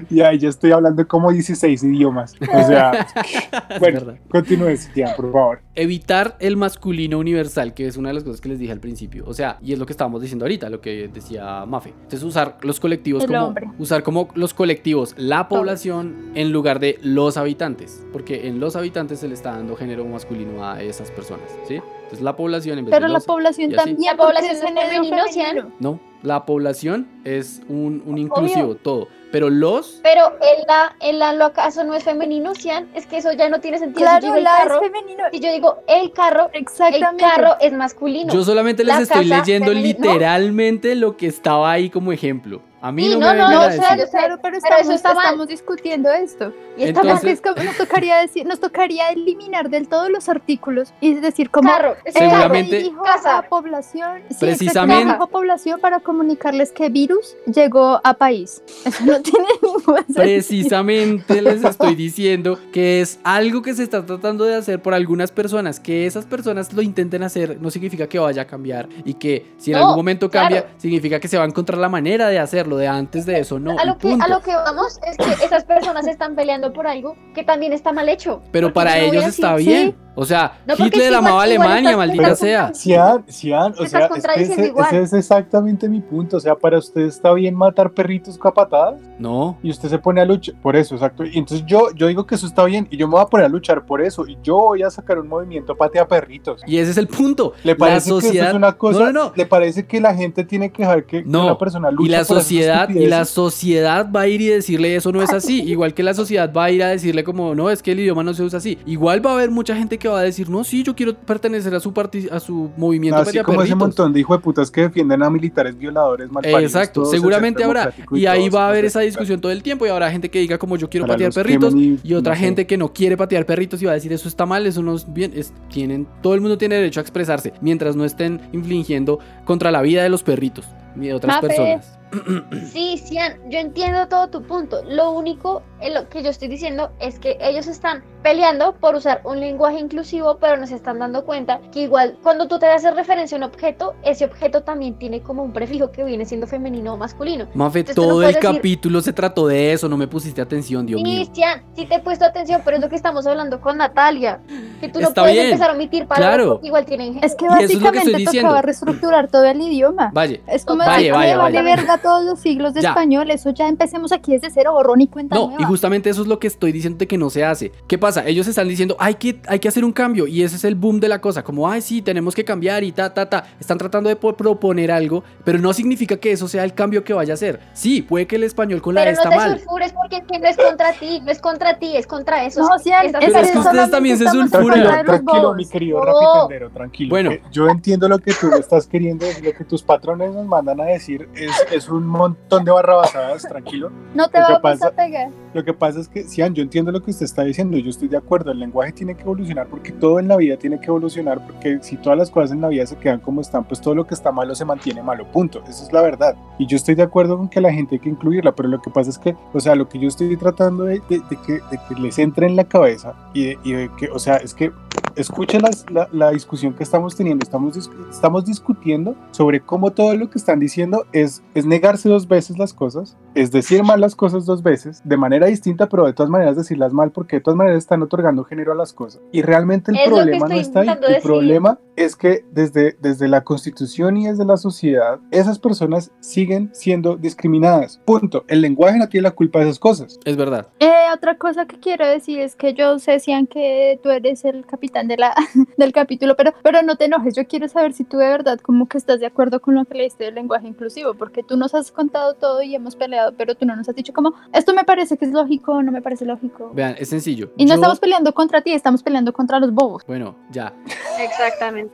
Y ahí ya estoy hablando como 16 idiomas. O sea, bueno, verdad. continúe, Cintia, por favor. Evitar el masculino universal, que es una de las cosas que les dije al principio. O sea, y es lo que estábamos diciendo ahorita, lo que decía Mafe. Entonces, usar los colectivos El como. hombre. Usar como los colectivos, la población, en lugar de los habitantes. Porque en los habitantes se le está dando género masculino a esas personas, ¿sí? Entonces, la población en vez pero de la los. población también. La población es género femenino, ¿sí? femenino. No, la población es un, un inclusivo, todo. Pero los. Pero el la, el la, ¿lo acaso no es femenino, Cian? Es que eso ya no tiene sentido. si yo Claro, digo el carro, es femenino. si yo digo el carro, el Exactamente. carro es masculino. Yo solamente les La estoy leyendo literalmente lo que estaba ahí como ejemplo. A mí Sí, no, no, me no, no, Claro, pero pero estamos, eso está mal. estamos discutiendo esto. Y está Entonces- es como nos tocaría decir, nos tocaría eliminar del todo los artículos y decir como Carro. Seguramente- dijo Casa. a población, sí, Precisamente- dijo a población para comunicarles que virus llegó a país. Eso no tiene ningún sentido. Precisamente les estoy diciendo que es algo que se está tratando de hacer por algunas personas. Que esas personas lo intenten hacer no significa que vaya a cambiar. Y que si en No, algún momento cambia, claro. significa que se va a encontrar la manera de hacerlo. De antes de eso, no. a lo, que, a lo que vamos es que esas personas están peleando por algo que también está mal hecho. Pero para ellos está bien. O sea, No, Hitler igual- amaba igual Alemania, maldita sea. Cian, Cian, o sea, es que ese, es exactamente mi punto. O sea, para usted está bien matar perritos capatadas No. y usted se pone a luchar por eso, exacto. Y entonces yo, yo digo que eso está bien y yo me voy a poner a luchar por eso y yo voy a sacar un movimiento patea perritos. Y ese es el punto. ¿Le la parece que eso es una cosa? No, no, no. ¿Le parece que la gente tiene que dejar que No. una persona luche Y la por sociedad, y la sociedad va a ir y decirle eso no es así. Igual que la sociedad va a ir a decirle como, no, es que el idioma no se usa así. Igual va a haber mucha gente que va a decir, no, sí, yo quiero pertenecer a su parti- a su movimiento Así como ese perritos". montón de hijo de putas que defienden a militares violadores malparidos. Exacto, seguramente en habrá. Y ahí va a haber en esa discusión todo el tiempo y habrá gente que diga como yo quiero patear perritos y otra no sé. gente que no quiere patear perritos y va a decir eso está mal, eso no es bien. Es, tienen, todo el mundo tiene derecho a expresarse mientras no estén infligiendo contra la vida de los perritos ni de otras Mafe. personas. Sí, Cian, yo entiendo todo tu punto. Lo único en lo que yo estoy diciendo es que ellos están peleando por usar un lenguaje inclusivo, pero no se están dando cuenta que igual cuando tú te haces referencia a un objeto, ese objeto también tiene como un prefijo que viene siendo femenino o masculino. Mafe, Entonces tú no todo el decir- capítulo se trató de eso, no me pusiste atención, Dios mío. Sí, Cian, sí te he puesto atención, pero es lo que estamos hablando con Natalia. Que tú no Está puedes bien, empezar a omitir palabras claro. porque igual tienen Es que eso es lo que básicamente estoy diciendo. tocaba reestructurar todo el idioma. Vaya, Es como Vaya, decir, vaya, "Me vale vaya. verga todos los siglos de Ya. español, eso ya empecemos aquí desde cero, borrón y cuenta No, nueva. y justamente eso es lo que estoy diciendo que no se hace. ¿Qué pasa? Ellos están diciendo, hay que, hay que hacer un cambio y ese es el boom de la cosa, como, ay, sí, tenemos que cambiar y ta, ta, ta. Están tratando de po- proponer algo, pero no significa que eso sea el cambio que vaya a hacer. Sí, puede que el español con la Pero E no está te mal. sulfures porque es que no es contra ti, no es contra ti, es contra eso. No, o sea, Esas Pero es que ustedes también se sulfuran. Tranquilo, mi querido No. rapitendero, tranquilo. Bueno. yo entiendo lo que tú estás queriendo decir, lo que tus patrones nos mandan a decir es, es un montón de barrabasadas, tranquilo. No te vamos pasa- a pegar. Lo que pasa es que, Sian, yo entiendo lo que usted está diciendo, yo estoy de acuerdo, el lenguaje tiene que evolucionar porque todo en la vida tiene que evolucionar, porque si todas las cosas en la vida se quedan como están, pues todo lo que está malo se mantiene malo, punto. Esa es la verdad. Y yo estoy de acuerdo con que la gente hay que incluirla, pero lo que pasa es que, o sea, lo que yo estoy tratando de, de- de que, de que les entre en la cabeza y y de que, o sea, es que escuche la, la discusión que estamos teniendo, estamos, estamos discutiendo sobre cómo todo lo que están diciendo es, es negarse dos veces las cosas, es decir mal las cosas dos veces, de manera distinta, pero de todas maneras decirlas mal, porque de todas maneras están otorgando género a las cosas. Y realmente el Es problema no está ahí, el decir. problema es que desde, desde la constitución y desde la sociedad, esas personas siguen siendo discriminadas. Punto. El lenguaje no tiene la culpa de esas cosas. Es verdad. Eh, otra cosa que quiero decir es que yo sé, Cian, que tú eres el capitán de la, del capítulo, pero, pero no te enojes. Yo quiero saber si tú de verdad como que estás de acuerdo con lo que leíste del lenguaje inclusivo, porque tú nos has contado todo y hemos peleado, pero tú no nos has dicho como, esto me parece que es lógico, no me parece lógico. Vean, es sencillo. Y no Yo- estamos peleando contra ti, estamos peleando contra los bobos. Bueno, ya. Exactamente.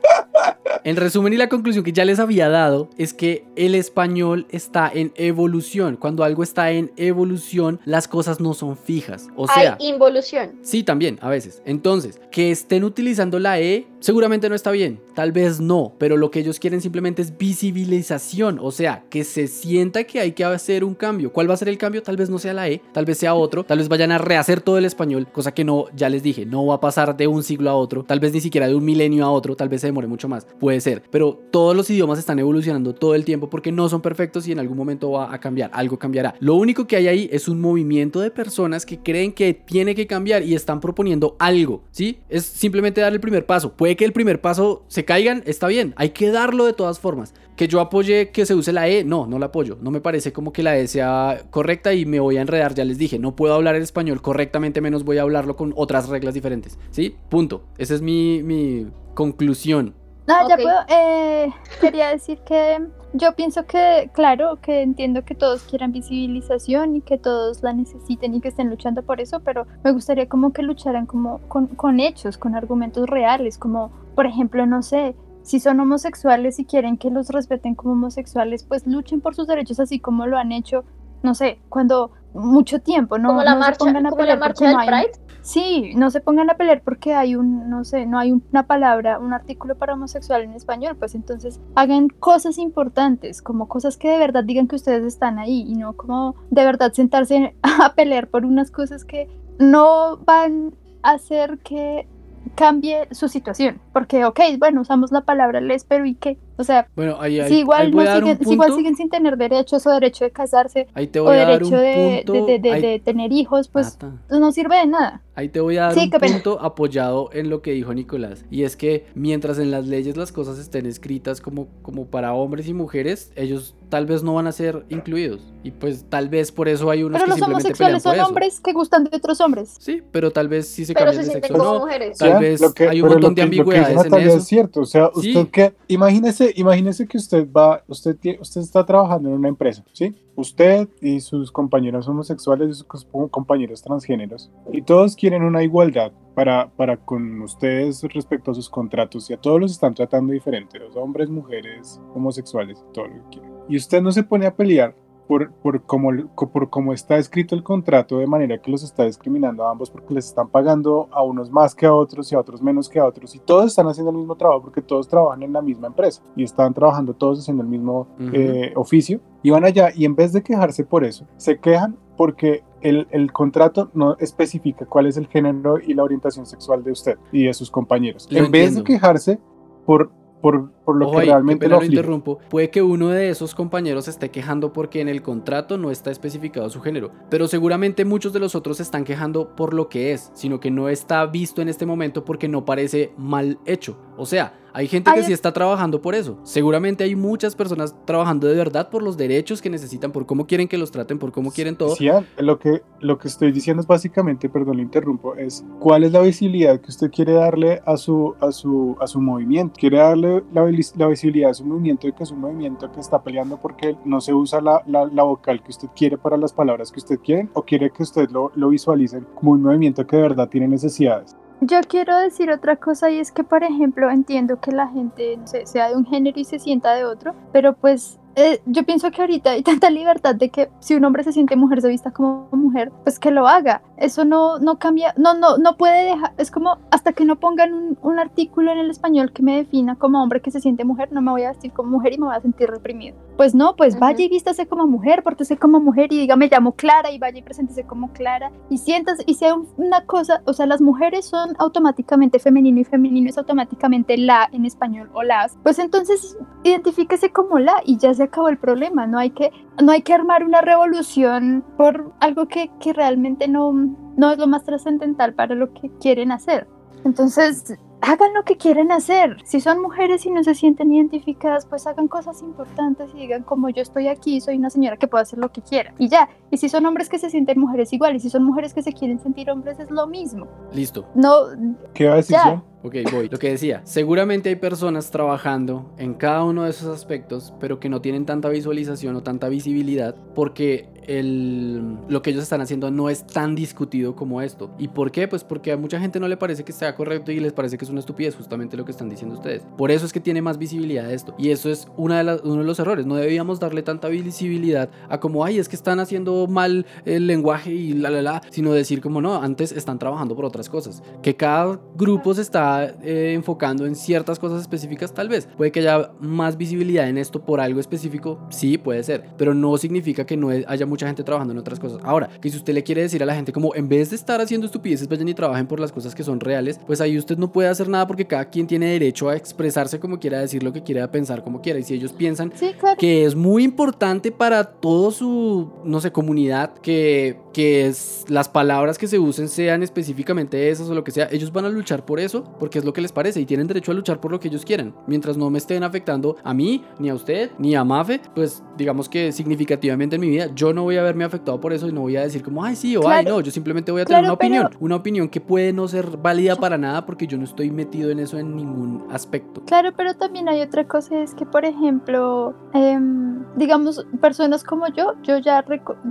En resumen y la conclusión que ya les había dado es que el español está en evolución. Cuando algo está en evolución, las cosas no son fijas. O sea, Hay involución. Sí, también, a veces. Entonces, que estén utilizando la E seguramente no está bien, tal vez no, pero lo que ellos quieren simplemente es visibilización, o sea, que se sienta que hay que hacer un cambio. ¿Cuál va a ser el cambio? Tal vez no sea la E, tal vez sea otro, tal vez vayan a rehacer todo el español, cosa que no, ya les dije, no va a pasar de un siglo a otro, tal vez ni siquiera de un milenio a otro, tal vez se demore mucho más, puede ser, pero todos los idiomas están evolucionando todo el tiempo porque no son perfectos y en algún momento va a cambiar, algo cambiará. Lo único que hay ahí es un movimiento de personas que creen que tiene que cambiar y están proponiendo algo, ¿sí? Es simplemente dar el primer paso. Puede que el primer paso se caigan, está bien, hay que darlo de todas formas. Que yo apoye que se use la E, no, no la apoyo. No me parece como que la E sea correcta y me voy a enredar, ya les dije, no puedo hablar el español correctamente, menos voy a hablarlo con otras reglas diferentes, ¿sí? Punto. Esa es mi, mi conclusión. No, ya puedo. Eh, quería decir que yo pienso que, claro, que entiendo que todos quieran visibilización y que todos la necesiten y que estén luchando por eso, pero me gustaría como que lucharan como con, con hechos, con argumentos reales, como por ejemplo, no sé, si son homosexuales y quieren que los respeten como homosexuales, pues luchen por sus derechos así como lo han hecho, no sé, cuando mucho tiempo, ¿no? como la no se marcha, pongan a como la marcha del no hay Pride. Sí, no se pongan a pelear porque hay un, no sé, no hay una palabra, un artículo para homosexual en español, pues entonces hagan cosas importantes, como cosas que de verdad digan que ustedes están ahí y no como de verdad sentarse a pelear por unas cosas que no van a hacer que cambie su situación, porque ok, bueno, usamos la palabra les, pero ¿y qué? O sea, Bueno, ahí, ahí, si igual, ahí no siguen, si igual siguen sin tener derechos o derecho de casarse Ahí te o voy a dar un derecho de, punto. de- de- ahí- de tener hijos, pues Nata, no sirve de nada. Ahí te voy a dar Sí, un pena. punto apoyado en lo que dijo Nicolás. Y es que mientras en las leyes las cosas estén escritas como, como para hombres y mujeres, ellos tal vez no van a ser incluidos. Y pues tal vez por eso hay unos Pero que los simplemente pelean homosexuales por son eso. hombres que gustan de otros hombres. Sí, pero tal vez sí se Pero cambian se de sexo o como no. mujeres. Tal Ya, vez que- hay un montón de que- ambigüedades en Natalia eso. Es cierto, o sea, Sí. usted que imagínese, imagínese que usted va, usted usted está trabajando en una empresa, ¿sí? Usted y sus compañeros homosexuales y sus compañeros transgéneros y todos quieren una igualdad para, para con ustedes respecto a sus contratos y a todos los están tratando diferente, los hombres, mujeres, homosexuales, todo lo que quieran. Y usted no se pone a pelear por, por, cómo, por cómo está escrito el contrato de manera que los está discriminando a ambos porque les están pagando a unos más que a otros y a otros menos que a otros y todos están haciendo el mismo trabajo porque todos trabajan en la misma empresa y están trabajando todos haciendo el mismo Ujú. eh, oficio y van allá y en vez de quejarse por eso se quejan porque el, el contrato no especifica cuál es el género y la orientación sexual de usted y de sus compañeros Lo en vez entiendo. de quejarse por, por, por lo Ojo que ahí, realmente lo interrumpo. Puede que uno de esos compañeros se esté quejando porque en el contrato no está especificado su género, pero seguramente muchos de los otros se están quejando por lo que es, sino que no está visto en este momento porque no parece mal hecho. O sea, hay gente que Hay- sí está trabajando por eso. Seguramente hay muchas personas trabajando de verdad por los derechos que necesitan, por cómo quieren que los traten, por cómo quieren todo. Sí, ah, lo que, lo que estoy diciendo es básicamente, perdón, le interrumpo, es cuál es la visibilidad que usted quiere darle a su, a su, a su movimiento. Quiere darle la, vis- la visibilidad a su movimiento de que es un movimiento que está peleando porque no se usa la, la, la vocal que usted quiere para las palabras que usted quiere o quiere que usted lo, lo visualice como un movimiento que de verdad tiene necesidades. Yo quiero decir otra cosa y es que, por ejemplo, entiendo que la gente no sé, sea de un género y se sienta de otro, pero pues eh, yo pienso que ahorita hay tanta libertad de que si un hombre se siente mujer, se vista como mujer, pues que lo haga. Eso no, no cambia, no, no, no puede dejar, es como hasta que no pongan un, un artículo en el español que me defina como hombre que se siente mujer, no me voy a vestir como mujer y me voy a sentir reprimido. Pues no, pues Ujú. vaya y vístase como mujer, pórtese como mujer y diga me llamo Clara y vaya y preséntese como Clara y sientas y sea un- una cosa, o sea, las mujeres son automáticamente femenino y femenino es automáticamente la en español o las, pues entonces identifíquese como la y ya se acabó el problema, no hay que no hay que armar una revolución por algo que, que realmente no, no es lo más trascendental para lo que quieren hacer. Entonces, hagan lo que quieren hacer. Si son mujeres y no se sienten identificadas, pues hagan cosas importantes y digan como yo estoy aquí, soy una señora que puedo hacer lo que quiera. Y ya. Y si son hombres que se sienten mujeres igual, y si son mujeres que se quieren sentir hombres, es lo mismo. Listo. No, ¿Qué va a decir Ya. Ok, voy. Lo que decía, seguramente hay personas trabajando en cada uno de esos aspectos, pero que no tienen tanta visualización o tanta visibilidad porque el, lo que ellos están haciendo no es tan discutido como esto. ¿Y por qué? Pues porque a mucha gente no le parece que sea correcto y les parece que es una estupidez, justamente lo que están diciendo ustedes. Por eso es que tiene más visibilidad esto. Y eso es una de uno de los errores. No debíamos darle tanta visibilidad a como, ay, es que están haciendo mal el lenguaje y la, la, la, sino decir como, no, antes están trabajando por otras cosas. Que cada grupo se está eh, enfocando en ciertas cosas específicas, tal vez. Puede que haya más visibilidad en esto por algo específico, sí, puede ser. Pero no significa que no haya mucha gente trabajando en otras cosas. Ahora, que si usted le quiere decir a la gente como, en vez de estar haciendo estupideces, vayan y trabajen por las cosas que son reales, pues ahí usted no puede hacer nada porque cada quien tiene derecho a expresarse como quiera, decir lo que quiera, a pensar como quiera. Y si ellos piensan sí, claro. que es muy importante para toda su, no sé, comunidad, que, que es, las palabras que se usen sean específicamente esas o lo que sea, ellos van a luchar por eso, porque es lo que les parece y tienen derecho a luchar por lo que ellos quieran. Mientras no me estén afectando a mí, ni a usted, ni a Mafe, pues digamos que significativamente en mi vida, yo no voy a verme afectado por eso y no voy a decir como, ay, sí o ay, no. Yo simplemente voy a tener Claro, una opinión. pero- Una opinión que puede no ser válida para nada porque yo no estoy metido en eso en ningún aspecto. Claro, pero también hay otra cosa, es que, por ejemplo, em, digamos, personas como yo, yo ya,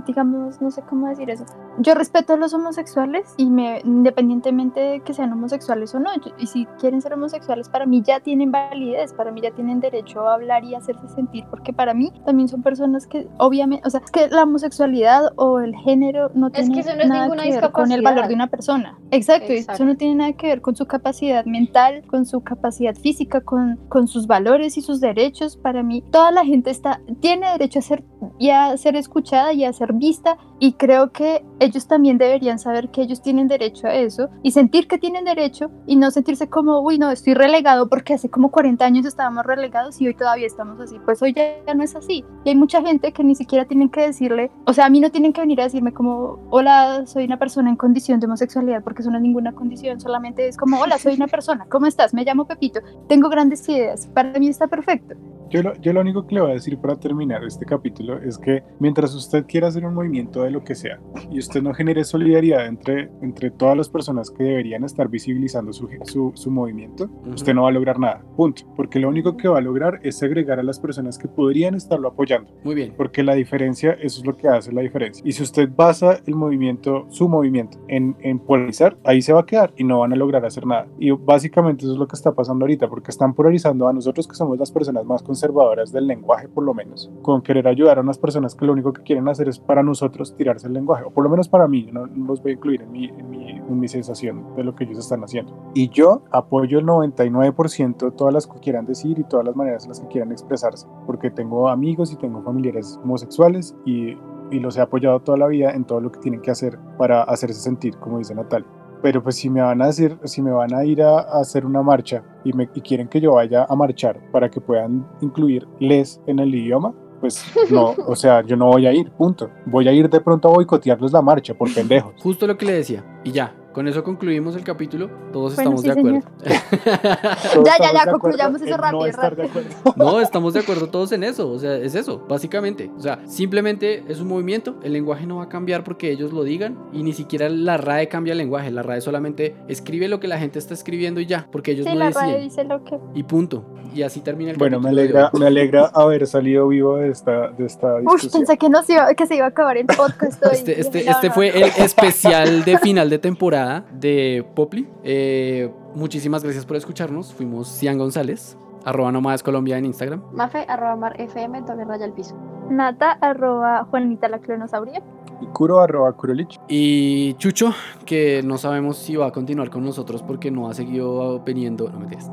digamos, no sé cómo decir eso, yo respeto a los homosexuales y me, independientemente de que sean homosexuales o no, yo- y si quieren ser homosexuales, para mí ya tienen validez, para mí ya tienen derecho a hablar y hacerse sentir, porque para mí también son personas que, obviamente, o sea, es que la homosexualidad o el género no Es tiene que eso no es nada ninguna que ver con el valor de una persona. Exacto, Exacto. eso no tiene nada que ver con su capacidad mental, con su capacidad física, con, con sus valores y sus derechos. Para mí, toda la gente está, tiene derecho a ser, y a ser escuchada y a ser vista y creo que ellos también deberían saber que ellos tienen derecho a eso y sentir que tienen derecho y no sentirse como, uy, no, estoy relegado porque hace como 40 años estábamos relegados y hoy todavía estamos así. Pues hoy ya, no es así. Y hay mucha gente que ni siquiera tienen que decirle, o sea, a mí no tienen que venir a decirme como, hola, soy una persona en condición de homosexualidad porque eso no es ninguna condición, solamente es como, hola, soy una persona, ¿cómo estás? Me llamo Pepito, tengo grandes ideas, para mí está perfecto. Yo lo, yo lo único que le voy a decir para terminar este capítulo es que mientras usted quiera hacer un movimiento de lo que sea y usted no genere solidaridad entre, entre todas las personas que deberían estar visibilizando su, su, su movimiento, usted no va a lograr nada, punto. Porque lo único que va a lograr es segregar a las personas que podrían estarlo apoyando. Muy bien. Porque la diferencia, eso es lo que hace la diferencia. Y si usted basa el movimiento, su movimiento, en, en polarizar, ahí se va a quedar y no van a lograr hacer nada. Y básicamente eso es lo que está pasando ahorita, porque están polarizando a nosotros que somos las personas más conservadoras del lenguaje, por lo menos, con querer ayudar a unas personas que lo único que quieren hacer es para nosotros tirarse el lenguaje, o por lo menos para mí, no, los voy a incluir en mi, en, mi, en mi sensación de lo que ellos están haciendo. Y yo apoyo el 99% de todas las que quieran decir y todas las maneras en las que quieran expresarse, porque tengo amigos y tengo familiares homosexuales y, y los he apoyado toda la vida en todo lo que tienen que hacer para hacerse sentir, como dice Natalia. Pero pues si me van a decir, si me van a ir a, a hacer una marcha y, me, y quieren que yo vaya a marchar para que puedan incluir les en el idioma, pues no, o sea, yo no voy a ir, punto. Voy a ir de pronto a boicotearles la marcha por pendejos. Justo lo que le decía. Y ya, con eso concluimos el capítulo. Todos Bueno, estamos sí, de acuerdo. Ya, ya, ya, concluyamos eso rápido, No estar de acuerdo. No, estamos de acuerdo todos en eso. O sea, es eso, básicamente. O sea, simplemente es un movimiento. El lenguaje no va a cambiar porque ellos lo digan. Y ni siquiera la RAE cambia el lenguaje. La RAE solamente escribe lo que la gente está escribiendo y ya. Porque ellos Sí, no la deciden. RAE dice lo que... Y punto. Y así termina el Bueno, me alegra, me alegra haber salido vivo de esta, de esta Uy, pensé que, no se iba, que se iba a acabar el podcast hoy. Este, este, No, este no, fue el especial de final de temporada de Popli. Eh, muchísimas gracias por escucharnos. Fuimos Cian González, arroba Nómadas Colombia en Instagram. Mafe, arroba mar FM, doble raya al piso. Nata, arroba Juanita la clonosauria. Y Kuro arroba Kurolich. Y Chucho, que no sabemos si va a continuar con nosotros porque no ha seguido veniendo. No me digas.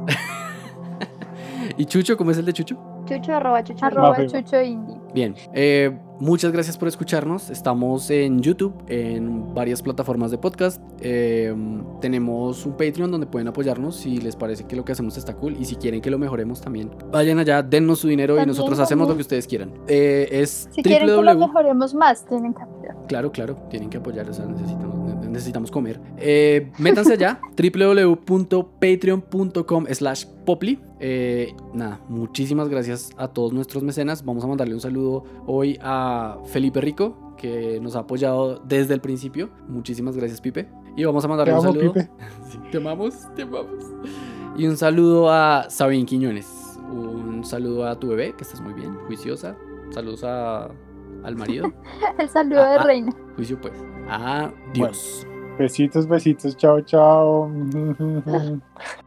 y Chucho, ¿cómo es el de Chucho? Chucho, arroba chucho. Arroba Mafe. Chucho Indie. Bien, eh, muchas gracias por escucharnos. Estamos en YouTube, en varias plataformas de podcast. Eh, tenemos un Patreon donde pueden apoyarnos si les parece que lo que hacemos está cool y si quieren que lo mejoremos también. Vayan allá, dennos su dinero y nosotros hacemos lo que ustedes quieran. Eh, es Si quieren que lo mejoremos más, tienen que apoyar. Claro, claro, tienen que apoyar, o sea, necesitamos, ne- necesitamos comer. Eh, métanse allá, www.patreon.com slash poply. Eh, nada, muchísimas gracias a todos nuestros mecenas. Vamos a mandarle un saludo hoy a Felipe Rico, que nos ha apoyado desde el principio. Muchísimas gracias, Pipe. Y vamos a mandarle Te un amo, saludo. Pipe. Sí, te amamos, te amamos. Y un saludo a Sabine Quiñones. Un saludo a tu bebé, que estás muy bien, juiciosa. Saludos a, al marido. El saludo Ah, de ah. Reina. Juicio pues. Adiós. Besitos, besitos, chao, chao.